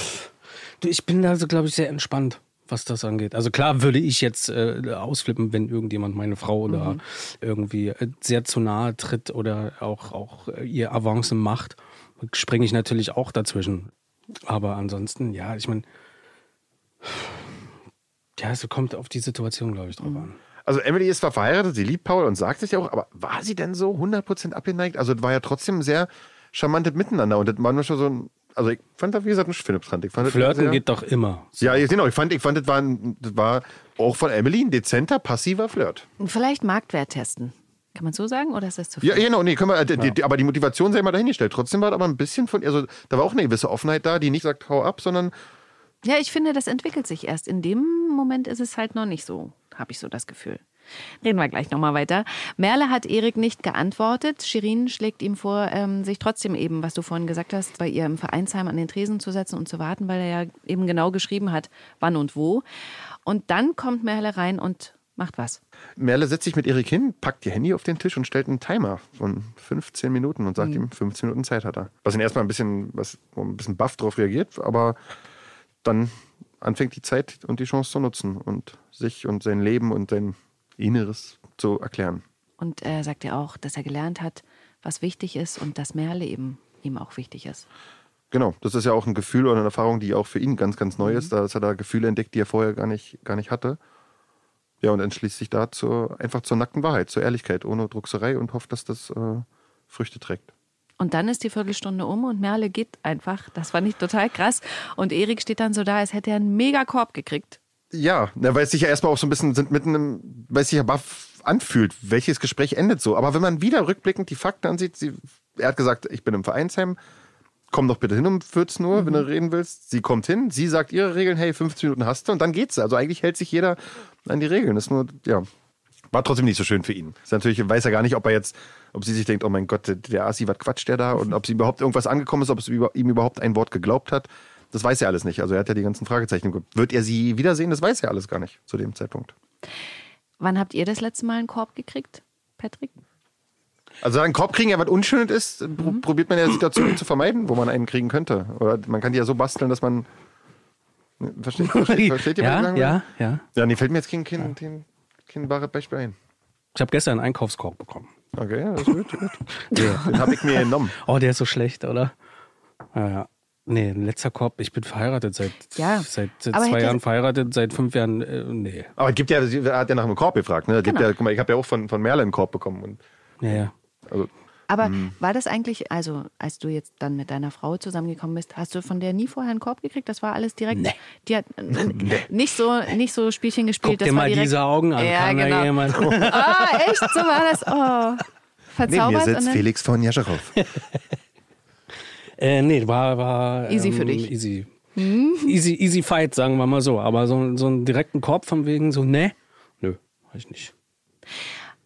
Du, ich bin da so, glaube ich, sehr entspannt, was das angeht. Also klar würde ich jetzt äh, ausflippen, wenn irgendjemand meine Frau oder irgendwie äh, sehr zu nahe tritt oder auch, auch äh, ihr Avance macht, springe ich natürlich auch dazwischen. Aber ansonsten, ja, ich meine, ja, es kommt auf die Situation, glaube ich, drauf an. Also Emily ist zwar verheiratet, sie liebt Paul und sagt es ja auch, aber war sie denn so 100% abgeneigt? Also es war ja trotzdem sehr charmantes Miteinander und das war nur schon so ein, also ich fand das, wie gesagt, ein Philippstrand. Ich fand Flirten sehr, geht doch immer. Ja, genau, ich fand, ich fand das, war das war auch von Emily ein dezenter, passiver Flirt. Vielleicht Marktwert testen. Kann man so sagen oder ist das zu viel? Ja, genau, nee, können wir, äh, die, die, aber die Motivation sei mal dahingestellt. Trotzdem war da aber ein bisschen von, also da war auch eine gewisse Offenheit da, die nicht sagt, hau ab, sondern Ja, ich finde, das entwickelt sich erst. In dem Moment ist es halt noch nicht so, habe ich so das Gefühl. Reden wir gleich nochmal weiter. Merle hat Erik nicht geantwortet. Shirin schlägt ihm vor, ähm, sich trotzdem eben, was du vorhin gesagt hast, bei ihr im Vereinsheim an den Tresen zu setzen und zu warten, weil er ja eben genau geschrieben hat, wann und wo. Und dann kommt Merle rein und macht was. Merle setzt sich mit Erik hin, packt ihr Handy auf den Tisch und stellt einen Timer von 15 Minuten und sagt Mhm. ihm, 15 Minuten Zeit hat er. Was ihn erstmal ein bisschen, was, ein bisschen baff drauf reagiert, aber dann anfängt die Zeit und die Chance zu nutzen und sich und sein Leben und sein Inneres zu erklären. Und er sagt ja auch, dass er gelernt hat, was wichtig ist und dass Merle eben ihm auch wichtig ist. Genau, das ist ja auch ein Gefühl oder eine Erfahrung, die auch für ihn ganz, ganz neu Mhm. ist, dass er da Gefühle entdeckt, die er vorher gar nicht, gar nicht hatte. Ja, und entschließt sich da zur, einfach zur nackten Wahrheit, zur Ehrlichkeit, ohne Druckserei und hofft, dass das äh, Früchte trägt. Und dann ist die Viertelstunde um und Merle geht einfach. Das fand ich total krass. Und Erik steht dann so da, als hätte er einen mega Korb gekriegt. Ja, na, weil es sich ja erstmal auch so ein bisschen sind mitten im, weil es sich ja baff anfühlt, welches Gespräch endet so. Aber wenn man wieder rückblickend die Fakten ansieht, sie, er hat gesagt, ich bin im Vereinsheim, komm doch bitte hin um 14 Uhr, wenn du reden willst. Sie kommt hin, sie sagt ihre Regeln, hey, 15 Minuten hast du und dann geht's. Also eigentlich hält sich jeder an die Regeln. Das ist nur, ja, war trotzdem nicht so schön für ihn. Ist natürlich, weiß er gar nicht, ob er jetzt, ob sie sich denkt, oh mein Gott, der- Asi, was quatscht der da? Und ob sie überhaupt irgendwas angekommen ist, ob es ihm überhaupt ein Wort geglaubt hat. Das weiß er alles nicht. Also er hat ja die ganzen Fragezeichen. Wird er sie wiedersehen? Das weiß er alles gar nicht zu dem Zeitpunkt. Wann habt ihr das letzte Mal einen Korb gekriegt, Patrick? Also einen Korb kriegen ja was Unschönes ist, pro- probiert man ja Situationen zu vermeiden, wo man einen kriegen könnte. Oder man kann die ja so basteln, dass man. Versteht, versteht, versteht ihr, was ich ja, sagen ja, ja. Ja, nee, fällt mir jetzt kein, kein, kein, kein wahres Beispiel ein. Ich habe gestern einen Einkaufskorb bekommen. Okay, ja, das ist gut. gut. Den habe ich mir genommen. Oh, der ist so schlecht, oder? Ja, ja. Nee, ein letzter Korb. Ich bin verheiratet seit, Ja, seit, zwei Jahren verheiratet, seit fünf Jahren. Äh, nee. Aber es gibt ja, er hat ja nach einem Korb gefragt. Ne? Es Gibt Genau. ja, guck mal, ich habe ja auch von, von Merle einen Korb bekommen. Und, Ja, ja. also, Aber Mhm. war das eigentlich, also als du jetzt dann mit deiner Frau zusammengekommen bist, hast du von der nie vorher einen Korb gekriegt? Das war alles direkt. Nee. Die hat äh, nicht, so, nicht so Spielchen gespielt. Guck das dir war mal direkt, diese Augen an. Ja, Kann da genau. jemand. Ah, echt? So war das. Oh. neben Verzaubert. mir und sitzt dann, Felix von Jascharow. Äh, nee, war, war Easy ähm, für dich. Easy. Easy, easy fight, sagen wir mal so. Aber so, so einen direkten Korb von wegen so, ne? Nö, hab ich nicht.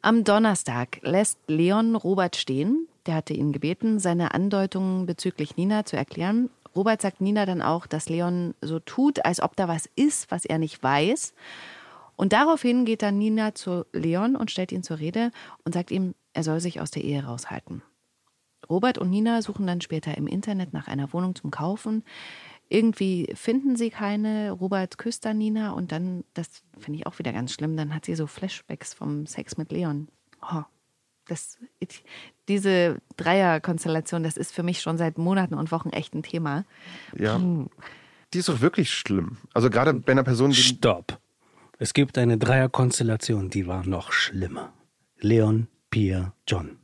Am Donnerstag lässt Leon Robert stehen. Der hatte ihn gebeten, seine Andeutungen bezüglich Nina zu erklären. Robert sagt Nina dann auch, dass Leon so tut, als ob da was ist, was er nicht weiß. Und daraufhin geht dann Nina zu Leon und stellt ihn zur Rede und sagt ihm, er soll sich aus der Ehe raushalten. Robert und Nina suchen dann später im Internet nach einer Wohnung zum Kaufen. Irgendwie finden sie keine. Robert küsst dann Nina und dann, das finde ich auch wieder ganz schlimm, dann hat sie so Flashbacks vom Sex mit Leon. Oh, das, diese Dreierkonstellation, das ist für mich schon seit Monaten und Wochen echt ein Thema. Ja. Die ist doch wirklich schlimm. Also gerade bei einer Person, die. Stopp. Es gibt eine Dreierkonstellation, die war noch schlimmer. Leon, Pia, John.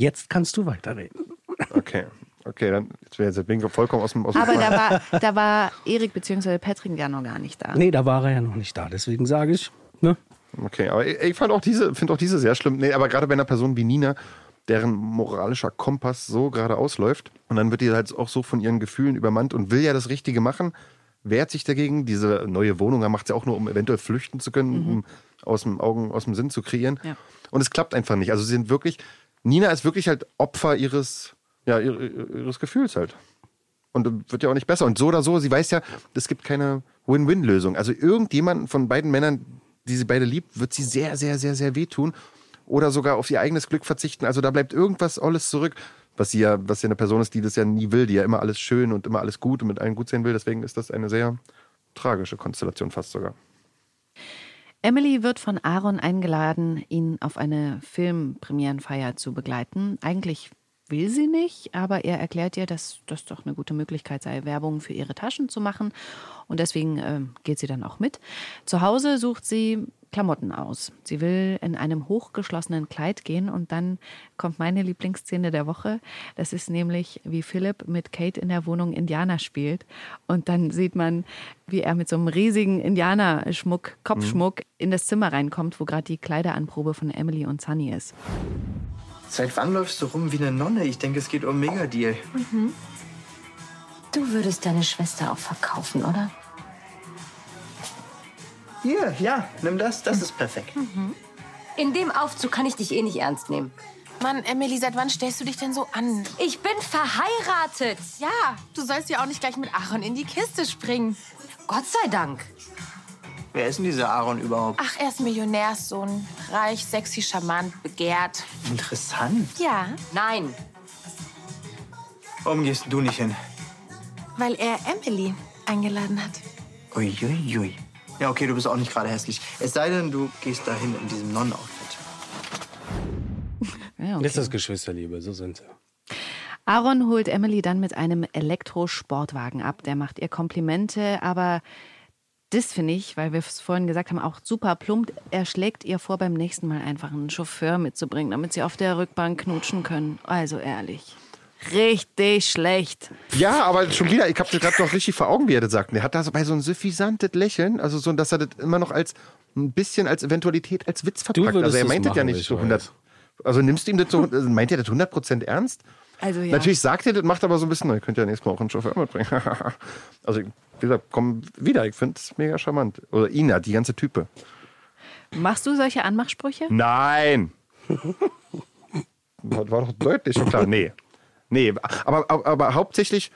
Jetzt kannst du weiterreden. Okay, okay, dann jetzt wäre jetzt bin ich vollkommen aus dem. Aus Aber da war, da war Erik bzw. Patrick ja noch gar nicht da. Nee, da war er ja noch nicht da. Deswegen sage ich, ne? Okay, aber ich, ich fand auch diese, finde auch diese sehr schlimm. Nee, aber gerade bei einer Person wie Nina, deren moralischer Kompass so gerade ausläuft und dann wird die halt auch so von ihren Gefühlen übermannt und will ja das Richtige machen, wehrt sich dagegen. Diese neue Wohnung, er macht sie auch nur, um eventuell flüchten zu können, um aus dem Augen, aus dem Sinn zu kreieren. Ja. Und es klappt einfach nicht. Also sie sind wirklich, Nina ist wirklich halt Opfer ihres, ja, ihres, Gefühls halt. Und wird ja auch nicht besser. Und so oder so, sie weiß ja, es gibt keine Win-Win-Lösung. Also irgendjemand von beiden Männern, die sie beide liebt, wird sie sehr, sehr, sehr, sehr wehtun. Oder sogar auf ihr eigenes Glück verzichten. Also da bleibt irgendwas alles zurück, was sie ja, was ja eine Person ist, die das ja nie will, die ja immer alles schön und immer alles gut und mit allen gut sehen will. Deswegen ist das eine sehr tragische Konstellation fast sogar. Emily wird von Aaron eingeladen, ihn auf eine Filmpremierenfeier zu begleiten. Eigentlich will sie nicht, aber er erklärt ihr, dass das doch eine gute Möglichkeit sei, Werbung für ihre Taschen zu machen. Und deswegen äh, geht sie dann auch mit. Zu Hause sucht sie Klamotten aus. Sie will in einem hochgeschlossenen Kleid gehen und dann kommt meine Lieblingsszene der Woche. Das ist nämlich, wie Philipp mit Kate in der Wohnung Indianer spielt. Und dann sieht man, wie er mit so einem riesigen Indianerschmuck, Kopfschmuck mhm. in das Zimmer reinkommt, wo gerade die Kleideranprobe von Emily und Sunny ist. Seit wann läufst du rum wie eine Nonne? Ich denke, es geht um Megadeal. Mhm. Du würdest deine Schwester auch verkaufen, oder? Hier, ja, nimm das. Das ist perfekt. Mhm. In dem Aufzug kann ich dich eh nicht ernst nehmen. Mann, Emily, seit wann stellst du dich denn so an? Ich bin verheiratet. Ja, du sollst ja auch nicht gleich mit Aaron in die Kiste springen. Gott sei Dank. Wer ist denn dieser Aaron überhaupt? Ach, er ist Millionärssohn. Reich, sexy, charmant, begehrt. Interessant. Ja. Nein. Warum gehst du nicht hin? Weil er Emily eingeladen hat. Uiuiui. Ui, ui. Ja, okay, du bist auch nicht gerade hässlich. Es sei denn, du gehst dahin in diesem Nonnenoutfit. Ja, okay. Das ist Geschwisterliebe, so sind sie. Aaron holt Emily dann mit einem Elektrosportwagen ab. Der macht ihr Komplimente, aber das finde ich, weil wir es vorhin gesagt haben, auch super plump. Er schlägt ihr vor, beim nächsten Mal einfach einen Chauffeur mitzubringen, damit sie auf der Rückbank knutschen können. Also ehrlich. Richtig schlecht. Ja, aber schon wieder, ich habe das gerade noch richtig vor Augen, wie er das sagt. Er hat da so bei so ein suffisantes Lächeln, also so, dass er das immer noch als ein bisschen als Eventualität, als Witz verpackt. also er meint das ja nicht so 100. Also nimmst du ihm das so, also meint er das 100% ernst? Also ja. Natürlich sagt er das, macht aber so ein bisschen, ihr könnt ja nächstes Mal auch einen Chauffeur mitbringen. also, wie gesagt, komm wieder, ich finde es mega charmant. Oder Ina, die ganze Type. Machst du solche Anmachsprüche? Nein! das war doch deutlich schon klar. Nee. Nee, aber, aber, aber hauptsächlich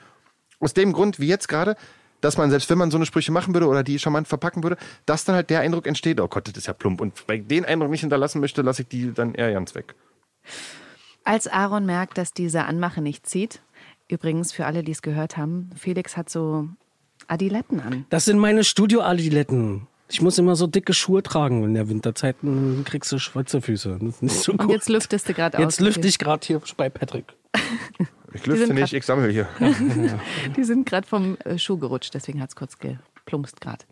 aus dem Grund, wie jetzt gerade, dass man selbst wenn man so eine Sprüche machen würde oder die charmant verpacken würde, dass dann halt der Eindruck entsteht, oh Gott, das ist ja plump. Und bei den Eindruck nicht hinterlassen möchte, lasse ich die dann eher ganz weg. Als Aaron merkt, dass diese Anmache nicht zieht, übrigens für alle, die es gehört haben, Felix hat so Adiletten an. Das sind meine Studio-Adiletten. Ich muss immer so dicke Schuhe tragen in der Winterzeit, dann kriegst du schwarze Füße. Das ist nicht so Und gut. jetzt lüftest du gerade aus. Jetzt lüfte ich gerade hier bei Patrick. Ich lüfte nicht, ich sammle hier. die sind gerade vom äh, Schuh gerutscht, deswegen hat es kurz geplumpst gerade.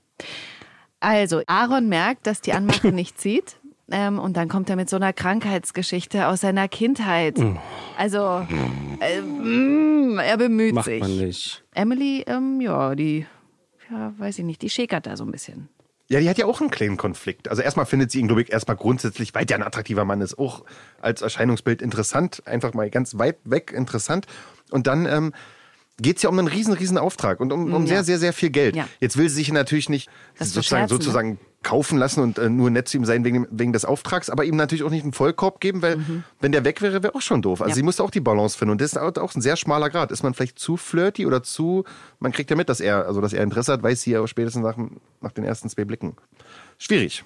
Also, Aaron merkt, dass die Anmache nicht zieht. Ähm, und dann kommt er mit so einer Krankheitsgeschichte aus seiner Kindheit. Mm. Also, äh, mm, er bemüht Macht sich. Man nicht. Emily, ähm, ja, die, ja, weiß ich nicht, die schäkert da so ein bisschen. Ja, die hat ja auch einen kleinen Konflikt. Also erstmal findet sie ihn, glaube ich, erstmal grundsätzlich, weil der ein attraktiver Mann ist, auch als Erscheinungsbild interessant, einfach mal ganz weit weg interessant. Und dann ähm, geht es ja um einen riesen, riesen Auftrag und um, um ja. sehr, sehr, sehr viel Geld. Ja. Jetzt will sie sich natürlich nicht sozusagen, sozusagen ne? Kaufen lassen und äh, nur nett zu ihm sein wegen, wegen des Auftrags, aber ihm natürlich auch nicht einen Vollkorb geben, weil mhm. wenn der weg wäre, wäre auch schon doof. Also ja. sie musste auch die Balance finden und das ist auch ein sehr schmaler Grad. Ist man vielleicht zu flirty oder zu, man kriegt ja mit, dass er, also dass er Interesse hat, weiß sie ja spätestens nach, nach den ersten zwei Blicken. Schwierig.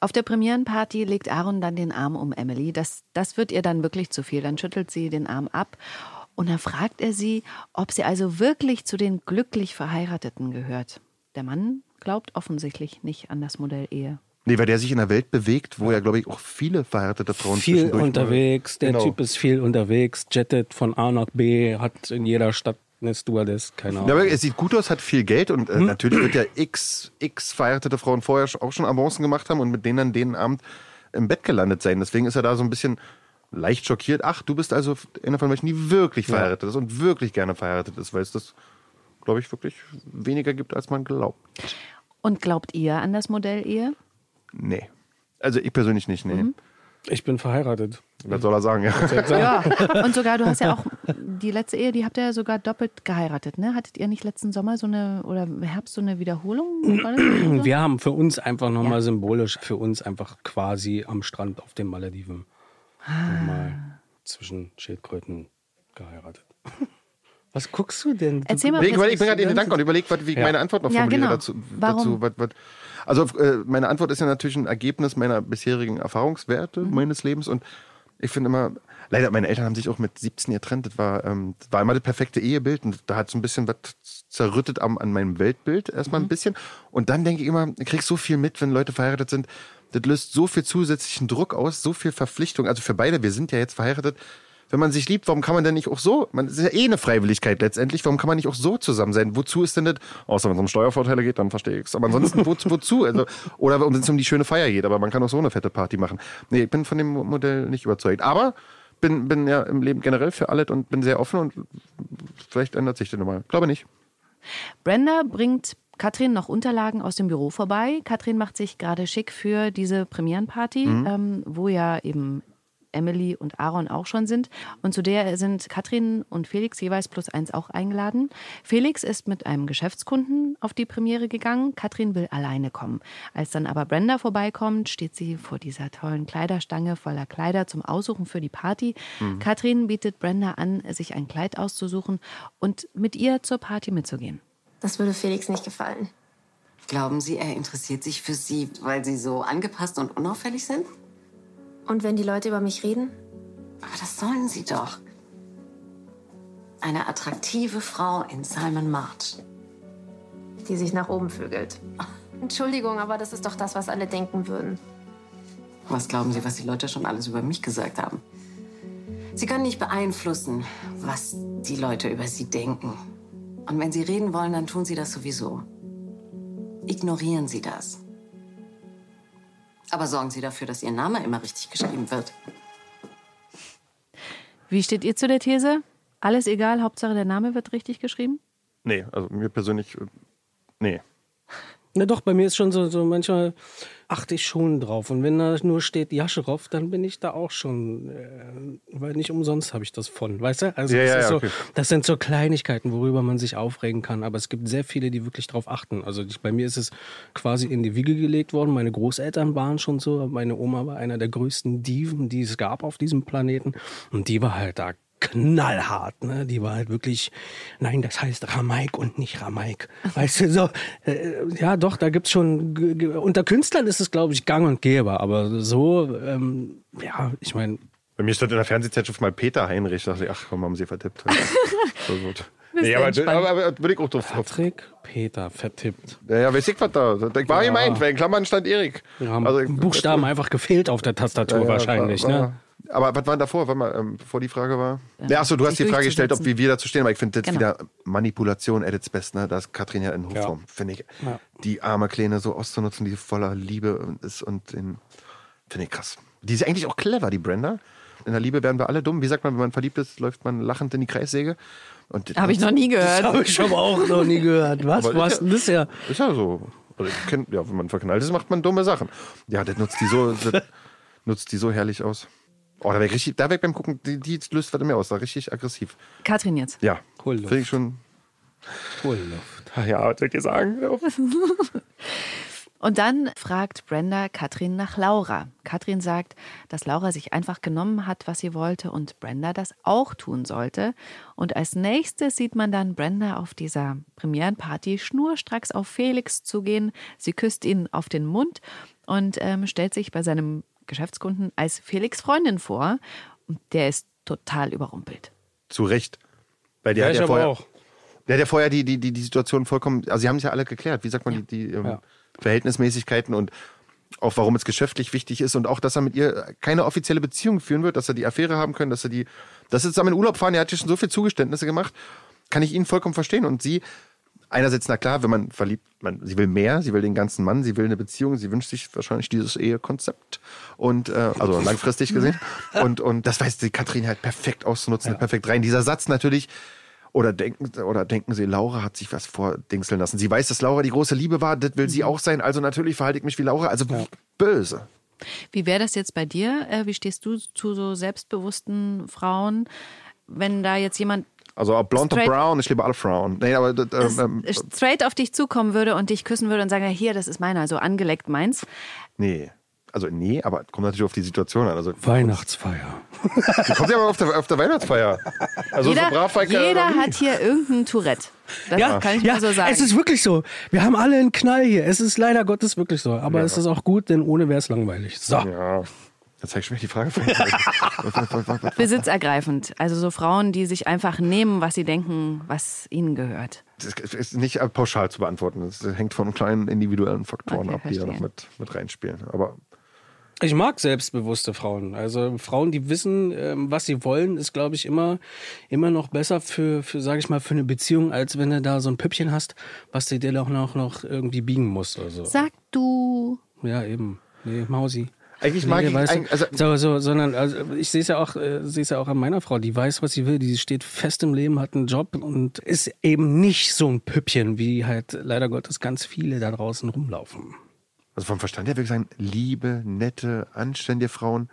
Auf der Premierenparty legt Aaron dann den Arm um Emily. Das, das wird ihr dann wirklich zu viel. Dann schüttelt sie den Arm ab und dann fragt er sie, ob sie also wirklich zu den glücklich Verheirateten gehört. Der Mann glaubt offensichtlich nicht an das Modell Ehe. Nee, weil der sich in einer Welt bewegt, wo ja, glaube ich, auch viele verheiratete Frauen Viel unterwegs, der genau. Typ ist viel unterwegs, jettet von A nach B, hat in jeder Stadt eine Stewardess, keine Ahnung. Ja, aber er sieht gut aus, hat viel Geld und äh, hm? natürlich wird ja x, x verheiratete Frauen vorher auch schon Avancen gemacht haben und mit denen dann den Abend im Bett gelandet sein. Deswegen ist er da so ein bisschen leicht schockiert. Ach, du bist also einer von Menschen, die wirklich verheiratet ja. ist und wirklich gerne verheiratet ist, weil es das, glaube ich, wirklich weniger gibt, als man glaubt. Und glaubt ihr an das Modell Ehe? Nee. Also ich persönlich nicht, nee. Mhm. Ich bin verheiratet. Was soll er sagen, ja. ja. Und sogar, du hast ja auch die letzte Ehe, die habt ihr ja sogar doppelt geheiratet, ne? Hattet ihr nicht letzten Sommer so eine oder Herbst so eine Wiederholung? Wir haben für uns einfach nochmal ja. symbolisch, für uns einfach quasi am Strand auf den Malediven ah. nochmal zwischen Schildkröten geheiratet. Was guckst du denn? Erzähl mal, ich was überleg- ich bin gerade in Gedanken und überlege, wie ich Ja. meine Antwort noch Ja, formuliere genau. dazu. Warum? dazu was, was. Also äh, meine Antwort ist ja natürlich ein Ergebnis meiner bisherigen Erfahrungswerte Mhm. meines Lebens und ich finde immer, leider, meine Eltern haben sich auch mit 17 getrennt. Das war, ähm, das war immer das perfekte Ehebild und da hat so ein bisschen was zerrüttet am, an meinem Weltbild erstmal Mhm. ein bisschen. Und dann denke ich immer, ich krieg so viel mit, wenn Leute verheiratet sind. Das löst so viel zusätzlichen Druck aus, so viel Verpflichtung. Also für beide, wir sind ja jetzt verheiratet. Wenn man sich liebt, warum kann man denn nicht auch so? Man ist ja eh eine Freiwilligkeit letztendlich. Warum kann man nicht auch so zusammen sein? Wozu ist denn das? Außer wenn es um Steuervorteile geht, dann verstehe ich es. Aber ansonsten, wo, wozu? Also, oder wenn es um die schöne Feier geht. Aber man kann auch so eine fette Party machen. Nee, ich bin von dem Modell nicht überzeugt. Aber bin, bin ja im Leben generell für alles und bin sehr offen und vielleicht ändert sich das nochmal. Glaube nicht. Brenda bringt Katrin noch Unterlagen aus dem Büro vorbei. Katrin macht sich gerade schick für diese Premierenparty, Mhm. ähm, wo ja eben Emily und Aaron auch schon sind. Und zu der sind Katrin und Felix jeweils plus eins auch eingeladen. Felix ist mit einem Geschäftskunden auf die Premiere gegangen. Katrin will alleine kommen. Als dann aber Brenda vorbeikommt, steht sie vor dieser tollen Kleiderstange voller Kleider zum Aussuchen für die Party. Mhm. Katrin bietet Brenda an, sich ein Kleid auszusuchen und mit ihr zur Party mitzugehen. Das würde Felix nicht gefallen. Glauben Sie, er interessiert sich für Sie, weil Sie so angepasst und unauffällig sind? Und wenn die Leute über mich reden? Aber das sollen Sie doch. Eine attraktive Frau in Simon March. Die sich nach oben vögelt. Entschuldigung, aber das ist doch das, was alle denken würden. Was glauben Sie, was die Leute schon alles über mich gesagt haben? Sie können nicht beeinflussen, was die Leute über Sie denken. Und wenn Sie reden wollen, dann tun Sie das sowieso. Ignorieren Sie das. Aber sorgen Sie dafür, dass Ihr Name immer richtig geschrieben wird. Wie steht ihr zu der These? Alles egal, Hauptsache der Name wird richtig geschrieben? Nee, also mir persönlich, äh, nee. Na doch, bei mir ist schon so, so manchmal achte ich schon drauf. Und wenn da nur steht Jascherov, dann bin ich da auch schon, äh, weil nicht umsonst habe ich das von, weißt du? Also Ja, das, ja, so, okay. das sind so Kleinigkeiten, worüber man sich aufregen kann. Aber es gibt sehr viele, die wirklich drauf achten. Also ich, bei mir ist es quasi in die Wiege gelegt worden. Meine Großeltern waren schon so. Meine Oma war einer der größten Diven, die es gab auf diesem Planeten. Und die war halt da knallhart, ne? Die war halt wirklich, nein, das heißt Ramaik und nicht Ramaik. Weißt du, so, äh, ja doch, da gibt's schon, unter Künstlern ist es, glaube ich, gang und gäbe, aber so, ähm, ja, ich meine, Bei mir stand in der Fernsehzeitschrift mal Peter Heinrich. Da dachte ich, ach komm, haben sie vertippt. so gut. Nee, aber, aber, aber würde ich auch drauf. Patrick Peter vertippt. Ja, ja, weiß ich was da. Ich war Ja. gemeint, weil in Klammern stand Erik. Haben Also Buchstaben einfach gefehlt auf der Tastatur Ja, ja, wahrscheinlich, war, ne? Aber was war denn davor, Warte mal, ähm, bevor die Frage war? Ja, Ja, achso, du hast die Frage gestellt, ob wie wir dazu stehen, aber ich finde das Genau. wieder Manipulation at its best, ne? Da ist Katrin ja in Hochform, finde ich. Ja. Die arme Kleine so auszunutzen, die voller Liebe ist und in, finde ich krass. Die ist eigentlich auch clever, die Brenda. In der Liebe werden wir alle dumm. Wie sagt man, wenn man verliebt ist, läuft man lachend in die Kreissäge. Habe ich noch nie gehört. Das habe ich aber auch noch nie gehört. Was? Aber Was ist denn das ja? Ist ja so. Also ich kenn, ja, wenn man verknallt ist, macht man dumme Sachen. Ja, das nutzt die so, das nutzt die so herrlich aus. Oh, da wäre richtig, da wäre beim Gucken, die, die löst was in mir aus, da richtig aggressiv. Katrin jetzt. Ja, Cool finde ich schon. Cool Luft. Ach ja, was soll ich dir sagen? Und dann fragt Brenda Katrin nach Laura. Katrin sagt, dass Laura sich einfach genommen hat, was sie wollte und Brenda das auch tun sollte. Und als nächstes sieht man dann Brenda auf dieser Premierenparty schnurstracks auf Felix zugehen. Sie küsst ihn auf den Mund und ähm, stellt sich bei seinem Geschäftskunden als Felix Freundin vor. Und der ist total überrumpelt. Zu Recht. Weil der Ja, hat ja vorher, auch. Der hat ja vorher die, die, die, die Situation vollkommen, also sie haben es ja alle geklärt, wie sagt man, die, die ähm, Ja. Verhältnismäßigkeiten und auch warum es geschäftlich wichtig ist und auch, dass er mit ihr keine offizielle Beziehung führen wird, dass er die Affäre haben können, dass er die, dass sie zusammen in Urlaub fahren, er hat ja schon so viel Zugeständnisse gemacht, kann ich ihn vollkommen verstehen und sie, einerseits, na klar, wenn man verliebt, man, sie will mehr, sie will den ganzen Mann, sie will eine Beziehung, sie wünscht sich wahrscheinlich dieses Ehekonzept und äh, also langfristig gesehen und und das weiß die Katrin halt perfekt auszunutzen, perfekt rein. Dieser Satz natürlich oder denken oder denken Sie, Laura hat sich was vordingseln lassen. Sie weiß, dass Laura die große Liebe war, das will sie auch sein, also natürlich verhalte ich mich wie Laura, also böse. Wie wäre das jetzt bei dir? Äh, Wie stehst du zu so selbstbewussten Frauen, wenn da jetzt jemand Also ob blond oder Straight- brown, ich liebe alle Frauen. Nee, aber das, ähm, straight auf dich zukommen würde und dich küssen würde und sagen, ja, hier, das ist meiner, so angeleckt meins. nee. Also nee, aber kommt natürlich auf die Situation an. Also, Weihnachtsfeier. Die kommt ja aber auf der, auf der Weihnachtsfeier. Also jeder so brav war jeder hat hier irgendein Tourette. Das ja, kann ich ja, mal so sagen. es ist wirklich so. Wir haben alle einen Knall hier. Es ist leider Gottes wirklich so. Aber Ja. es ist auch gut, denn ohne wäre es langweilig. So. Ja. Jetzt habe ich schon die Frage vergessen. Besitzergreifend. Also so Frauen, die sich einfach nehmen, was sie denken, was ihnen gehört. Das ist nicht pauschal zu beantworten. Das hängt von kleinen individuellen Faktoren Okay, ab, die ja noch mit, mit reinspielen. Aber Ich mag selbstbewusste Frauen. Also Frauen, die wissen, ähm, was sie wollen, ist, glaube ich, immer, immer noch besser für, für sage ich mal, für eine Beziehung, als wenn du da so ein Püppchen hast, was du dir doch noch, noch irgendwie biegen musst. Oder so. Sag du. Ja, eben. Nee, Mausi. Eigentlich mag ich weißt du, eigentlich- also- so, so, sondern also ich sehe es ja auch, äh, sehe es ja auch an meiner Frau. Die weiß, was sie will. Die steht fest im Leben, hat einen Job und ist eben nicht so ein Püppchen, wie halt leider Gottes ganz viele da draußen rumlaufen. also vom Verstand her würde ich sagen, liebe, nette, anständige Frauen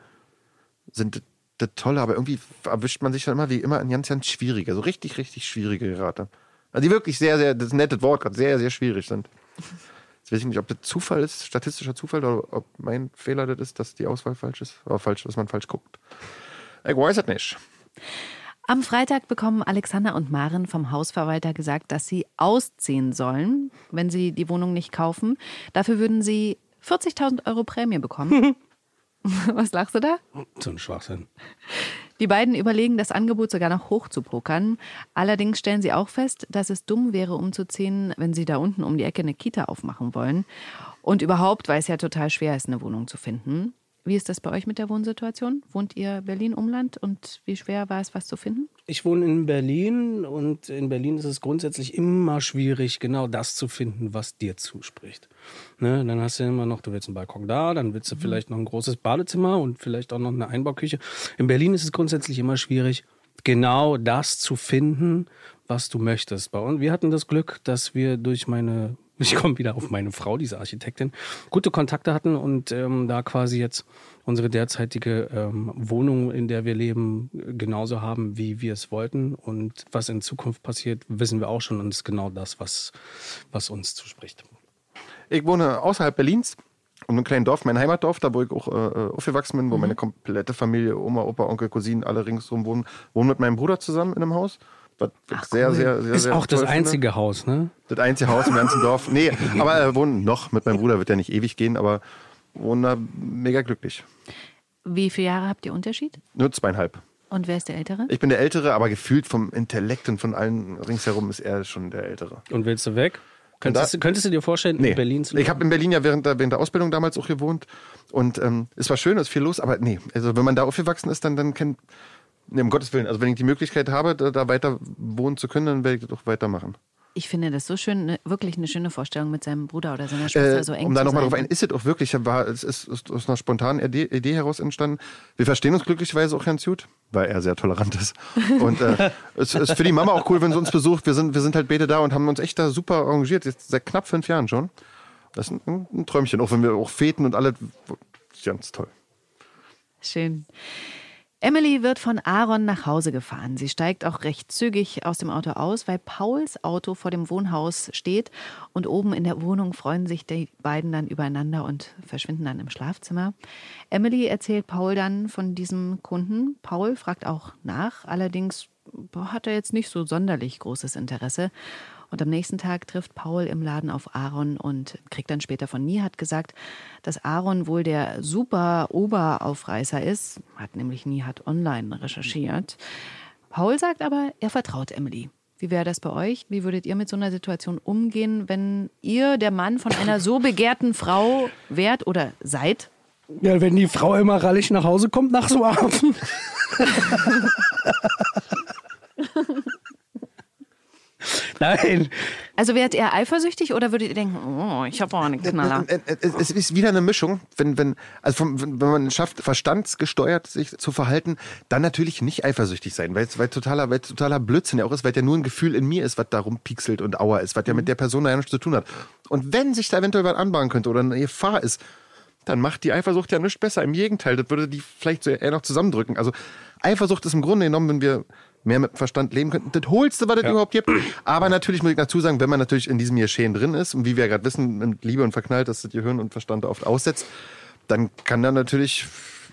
sind das Tolle, aber irgendwie erwischt man sich dann immer wie immer an ganz, ganz schwierige, so richtig, richtig schwierige Gerate. Also die wirklich sehr, sehr, das ein nettes Wort gerade, sehr, sehr schwierig sind. Jetzt weiß ich nicht, ob das Zufall ist, statistischer Zufall, oder ob mein Fehler das ist, dass die Auswahl falsch ist, oder falsch, dass man falsch guckt. Ich weiß es nicht. Am Freitag bekommen Alexander und Maren vom Hausverwalter gesagt, dass sie ausziehen sollen, wenn sie die Wohnung nicht kaufen. Dafür würden sie 40.000 Euro Prämie bekommen. Was lachst du da? So ein Schwachsinn. Die beiden überlegen, das Angebot sogar noch hoch zu pokern. Allerdings stellen sie auch fest, dass es dumm wäre, umzuziehen, wenn sie da unten um die Ecke eine Kita aufmachen wollen. Und überhaupt, weil es ja total schwer ist, eine Wohnung zu finden. Wie ist das bei euch mit der Wohnsituation? Wohnt ihr Berlin-Umland und wie schwer war es, was zu finden? Ich wohne in Berlin und in Berlin ist es grundsätzlich immer schwierig, genau das zu finden, was dir zuspricht. Ne? Dann hast du immer noch, du willst einen Balkon da, dann willst du vielleicht noch ein großes Badezimmer und vielleicht auch noch eine Einbauküche. In Berlin ist es grundsätzlich immer schwierig, genau das zu finden, was du möchtest. Bei uns, wir hatten das Glück, dass wir durch meine, ich komme wieder auf meine Frau, diese Architektin, gute Kontakte hatten und ähm, da quasi jetzt unsere derzeitige ähm, Wohnung, in der wir leben, genauso haben, wie wir es wollten. Und was in Zukunft passiert, wissen wir auch schon und ist genau das, was, was uns zuspricht. Ich wohne außerhalb Berlins, in einem kleinen Dorf, mein Heimatdorf, da wo ich auch äh, aufgewachsen bin, wo Mhm. meine komplette Familie, Oma, Opa, Onkel, Cousinen, alle ringsherum wohnen. Wohne mit meinem Bruder zusammen in einem Haus. Was ich sehr, cool. sehr, sehr, Ist sehr auch das finde. einzige Haus, ne? Das einzige Haus im ganzen Dorf. Nee, aber er wohnt noch mit meinem Bruder, wird ja nicht ewig gehen, aber wohne da mega glücklich. Wie viele Jahre habt ihr Unterschied? Nur zweieinhalb. Und wer ist der Ältere? Ich bin der Ältere, aber gefühlt vom Intellekt und von allen ringsherum ist er schon der Ältere. Und willst du weg? Könntest, da- du, könntest du dir vorstellen, Nee. in Berlin zu Ich habe in Berlin ja während der, während der Ausbildung damals auch gewohnt. Und ähm, es war schön, es ist viel los, aber nee, also wenn man da aufgewachsen ist, dann, dann kennt. Nee, um Gottes Willen. Also wenn ich die Möglichkeit habe, da, da weiter wohnen zu können, dann werde ich das auch weitermachen. Ich finde das so schön, ne, wirklich eine schöne Vorstellung mit seinem Bruder oder seiner Schwester Äh, so eng um da nochmal drauf ein, ist es auch wirklich, war, es ist, ist aus einer spontanen Idee, Idee heraus entstanden. Wir verstehen uns glücklicherweise auch ganz gut, weil er sehr tolerant ist. Und äh, es ist für die Mama auch cool, wenn sie uns besucht. Wir sind, wir sind halt beide da und haben uns echt da super arrangiert, jetzt seit knapp fünf Jahren schon. Das ist ein, ein Träumchen, auch wenn wir auch feten und alle. Ganz toll. Schön. Emily wird von Aaron nach Hause gefahren. Sie steigt auch recht zügig aus dem Auto aus, weil Pauls Auto vor dem Wohnhaus steht. Und oben in der Wohnung freuen sich die beiden dann übereinander und verschwinden dann im Schlafzimmer. Emily erzählt Paul dann von diesem Kunden. Paul fragt auch nach, allerdings hat er jetzt nicht so sonderlich großes Interesse. Und am nächsten Tag trifft Paul im Laden auf Aaron und kriegt dann später von Nihat gesagt, dass Aaron wohl der super Oberaufreißer ist, hat nämlich Nihat online recherchiert. Paul sagt aber, er vertraut Emily. Wie wäre das bei euch? Wie würdet ihr mit so einer Situation umgehen, wenn ihr der Mann von einer so begehrten Frau wärt oder seid? Ja, wenn die Frau immer rallig nach Hause kommt nach so Abend. Nein. Also wärt ihr eifersüchtig oder würdet ihr denken, oh, ich habe auch einen Knaller? Äh, äh, Es ist wieder eine Mischung, wenn, wenn, also vom, wenn man es schafft, verstandsgesteuert sich zu verhalten, dann natürlich nicht eifersüchtig sein, weil es weil totaler, weil totaler Blödsinn ja auch ist, weil ja nur ein Gefühl in mir ist, was da rumpixelt und auer ist, was ja mit der Person da ja nichts zu tun hat. Und wenn sich da eventuell was anbahnen könnte oder eine Gefahr ist, dann macht die Eifersucht ja nichts besser. Im Gegenteil, das würde die vielleicht eher noch zusammendrücken. Also Eifersucht ist im Grunde genommen, wenn wir mehr mit Verstand leben könnten, das Holste, was es überhaupt gibt. Aber natürlich muss ich dazu sagen, wenn man natürlich in diesem Geschehen drin ist und wie wir ja gerade wissen, in Liebe und verknallt, dass das Gehirn und Verstand oft aussetzt, dann kann da natürlich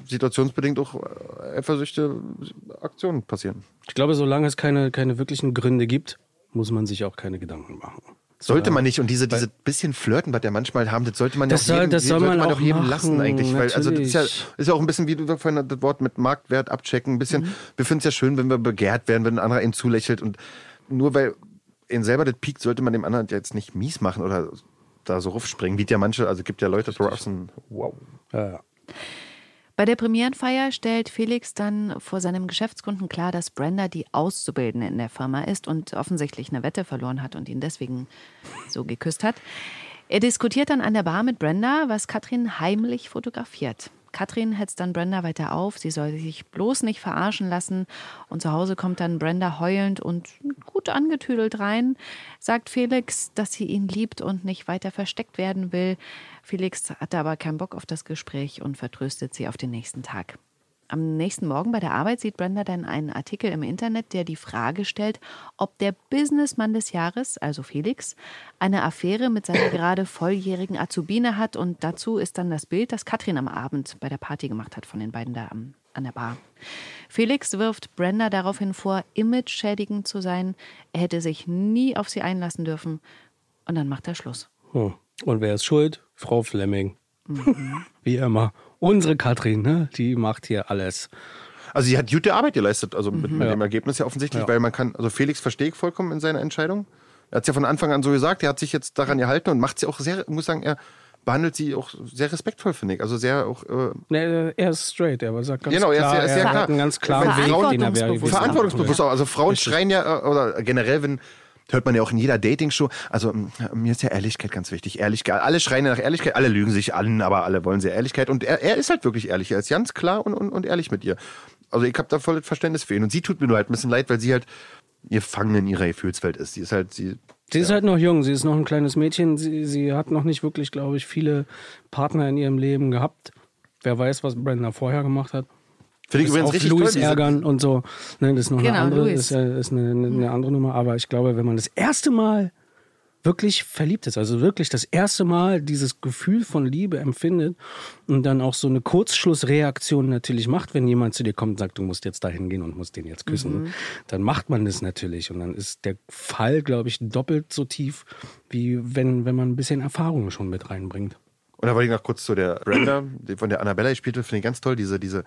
situationsbedingt auch äh, eifersüchte Aktionen passieren. Ich glaube, solange es keine, keine wirklichen Gründe gibt, muss man sich auch keine Gedanken machen. Sollte man nicht. Und diese, diese bisschen Flirten, was der manchmal haben, das sollte man Das ja auch soll- jedem, das soll man doch auch jedem machen, lassen eigentlich. Weil, also das ist ja, ist ja auch ein bisschen, wie du vorhin das Wort mit Marktwert abchecken. Ein bisschen, wir finden es ja schön, wenn wir begehrt werden, wenn ein anderer ihn zulächelt. Und nur weil ihn selber das piekt, sollte man dem anderen jetzt nicht mies machen oder da so raufspringen. Wie ja manche, also gibt ja Leute draußen, wow. Ja, ja. Bei der Premierenfeier stellt Felix dann vor seinem Geschäftskunden klar, dass Brenda die Auszubildende in der Firma ist und offensichtlich eine Wette verloren hat und ihn deswegen so geküsst hat. Er diskutiert dann an der Bar mit Brenda, was Katrin heimlich fotografiert. Katrin hetzt dann Brenda weiter auf, sie soll sich bloß nicht verarschen lassen. Und zu Hause kommt dann Brenda heulend und gut angetüdelt rein, sagt Felix, dass sie ihn liebt und nicht weiter versteckt werden will. Felix hatte aber keinen Bock auf das Gespräch und vertröstet sie auf den nächsten Tag. Am nächsten Morgen bei der Arbeit sieht Brenda dann einen Artikel im Internet, der die Frage stellt, ob der Businessmann des Jahres, also Felix, eine Affäre mit seiner gerade volljährigen Azubine hat. Und dazu ist dann das Bild, das Katrin am Abend bei der Party gemacht hat von den beiden da am, an der Bar. Felix wirft Brenda daraufhin vor, image-schädigend zu sein. Er hätte sich nie auf sie einlassen dürfen. Und dann macht er Schluss. Hm. Und wer ist schuld? Frau Flemming. Wie immer. Unsere Katrin, ne? die macht hier alles. Also sie hat gute Arbeit geleistet, also mit, mit Ja. dem Ergebnis ja offensichtlich, Ja. weil man kann, also Felix verstehe ich vollkommen in seiner Entscheidung. Er hat es ja von Anfang an so gesagt, er hat sich jetzt daran gehalten und macht sie auch sehr, ich muss sagen, er behandelt sie auch sehr respektvoll, finde ich. Also sehr auch. Äh, Nee, er ist straight, er sagt ganz genau, er klar, ist sehr, ist sehr er klar. hat einen ganz klaren er gewesen. Verantwortungsbewusst auch. Also Frauen schreien ja, äh, oder generell, wenn, hört man ja auch in jeder Dating-Show, also mir ist ja Ehrlichkeit ganz wichtig. Ehrlichkeit, alle schreien ja nach Ehrlichkeit, alle lügen sich an, aber alle wollen sehr Ehrlichkeit. Und er, er ist halt wirklich ehrlich, er ist ganz klar und, und, und ehrlich mit ihr. Also ich habe da voll das Verständnis für ihn. Und sie tut mir nur halt ein bisschen leid, weil sie halt gefangen in ihrer Gefühlswelt ist. Sie ist halt, sie, Sie ist halt noch jung, sie ist noch ein kleines Mädchen, sie, sie hat noch nicht wirklich, glaube ich, viele Partner in ihrem Leben gehabt. Wer weiß, was Brenda vorher gemacht hat. Finde ich übrigens auf richtig Louis toll, ärgern und so. Ne, das ist noch Genau, eine andere, Louis. ist, ja, ist eine, eine, eine andere Nummer. Aber ich glaube, wenn man das erste Mal wirklich verliebt ist, also wirklich das erste Mal dieses Gefühl von Liebe empfindet und dann auch so eine Kurzschlussreaktion natürlich macht, wenn jemand zu dir kommt und sagt, du musst jetzt dahin gehen und musst den jetzt küssen, Mhm. dann macht man das natürlich. Und dann ist der Fall, glaube ich, doppelt so tief, wie wenn, wenn man ein bisschen Erfahrung schon mit reinbringt. Und da wollte ich noch kurz zu der Brenda, die von der Annabella gespielt wird, finde ich ganz toll. Diese, diese,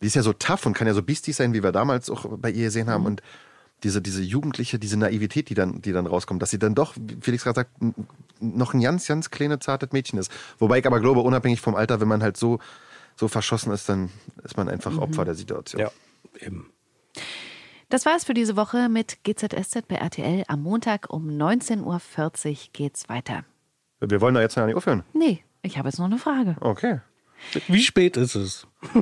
die ist ja so tough und kann ja so biestig sein, wie wir damals auch bei ihr gesehen haben. Und diese, diese Jugendliche, diese Naivität, die dann, die dann rauskommt, dass sie dann doch, wie Felix gerade sagt, noch ein ganz, ganz kleines, zartes Mädchen ist. Wobei ich aber glaube, unabhängig vom Alter, wenn man halt so, so verschossen ist, dann ist man einfach Mhm. Opfer der Situation. Ja, eben. Das war es für diese Woche mit GZSZ bei RTL. Am Montag um 19.40 Uhr geht's weiter. Wir wollen da jetzt noch nicht aufhören. Nee, ich habe jetzt noch eine Frage. Okay. Wie spät ist es?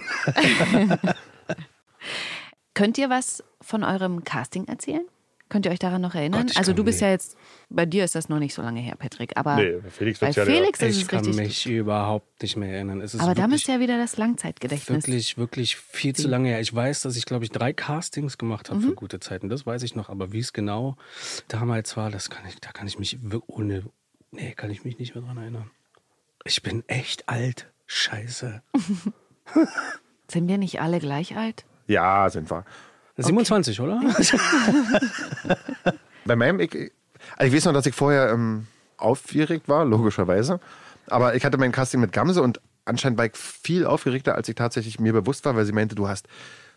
Könnt ihr was von eurem Casting erzählen? Könnt ihr euch daran noch erinnern? Gott, ich also kann du bist nicht. ja jetzt, bei dir ist das noch nicht so lange her, Patrick, aber Nee, bei Felix bei wird's ja Felix ist ich es kann richtig. mich überhaupt nicht mehr erinnern. Es ist aber da wirklich, müsste ja wieder das Langzeitgedächtnis. wirklich, wirklich viel zu lange her. Ich weiß, dass ich, glaube ich, drei Castings gemacht habe Mhm. für gute Zeiten. Das weiß ich noch. Aber wie es genau damals war, das kann ich, da kann ich mich ohne, nee, kann ich mich nicht mehr dran erinnern. Ich bin echt alt. Scheiße. Sind wir nicht alle gleich alt? Ja, sind wir. 27, oder? Bei meinem, ich, also ich weiß noch, dass ich vorher ähm, aufgeregt war, logischerweise. Aber ich hatte mein Casting mit Gamse und anscheinend war ich viel aufgeregter, als ich tatsächlich mir bewusst war, weil sie meinte, du hast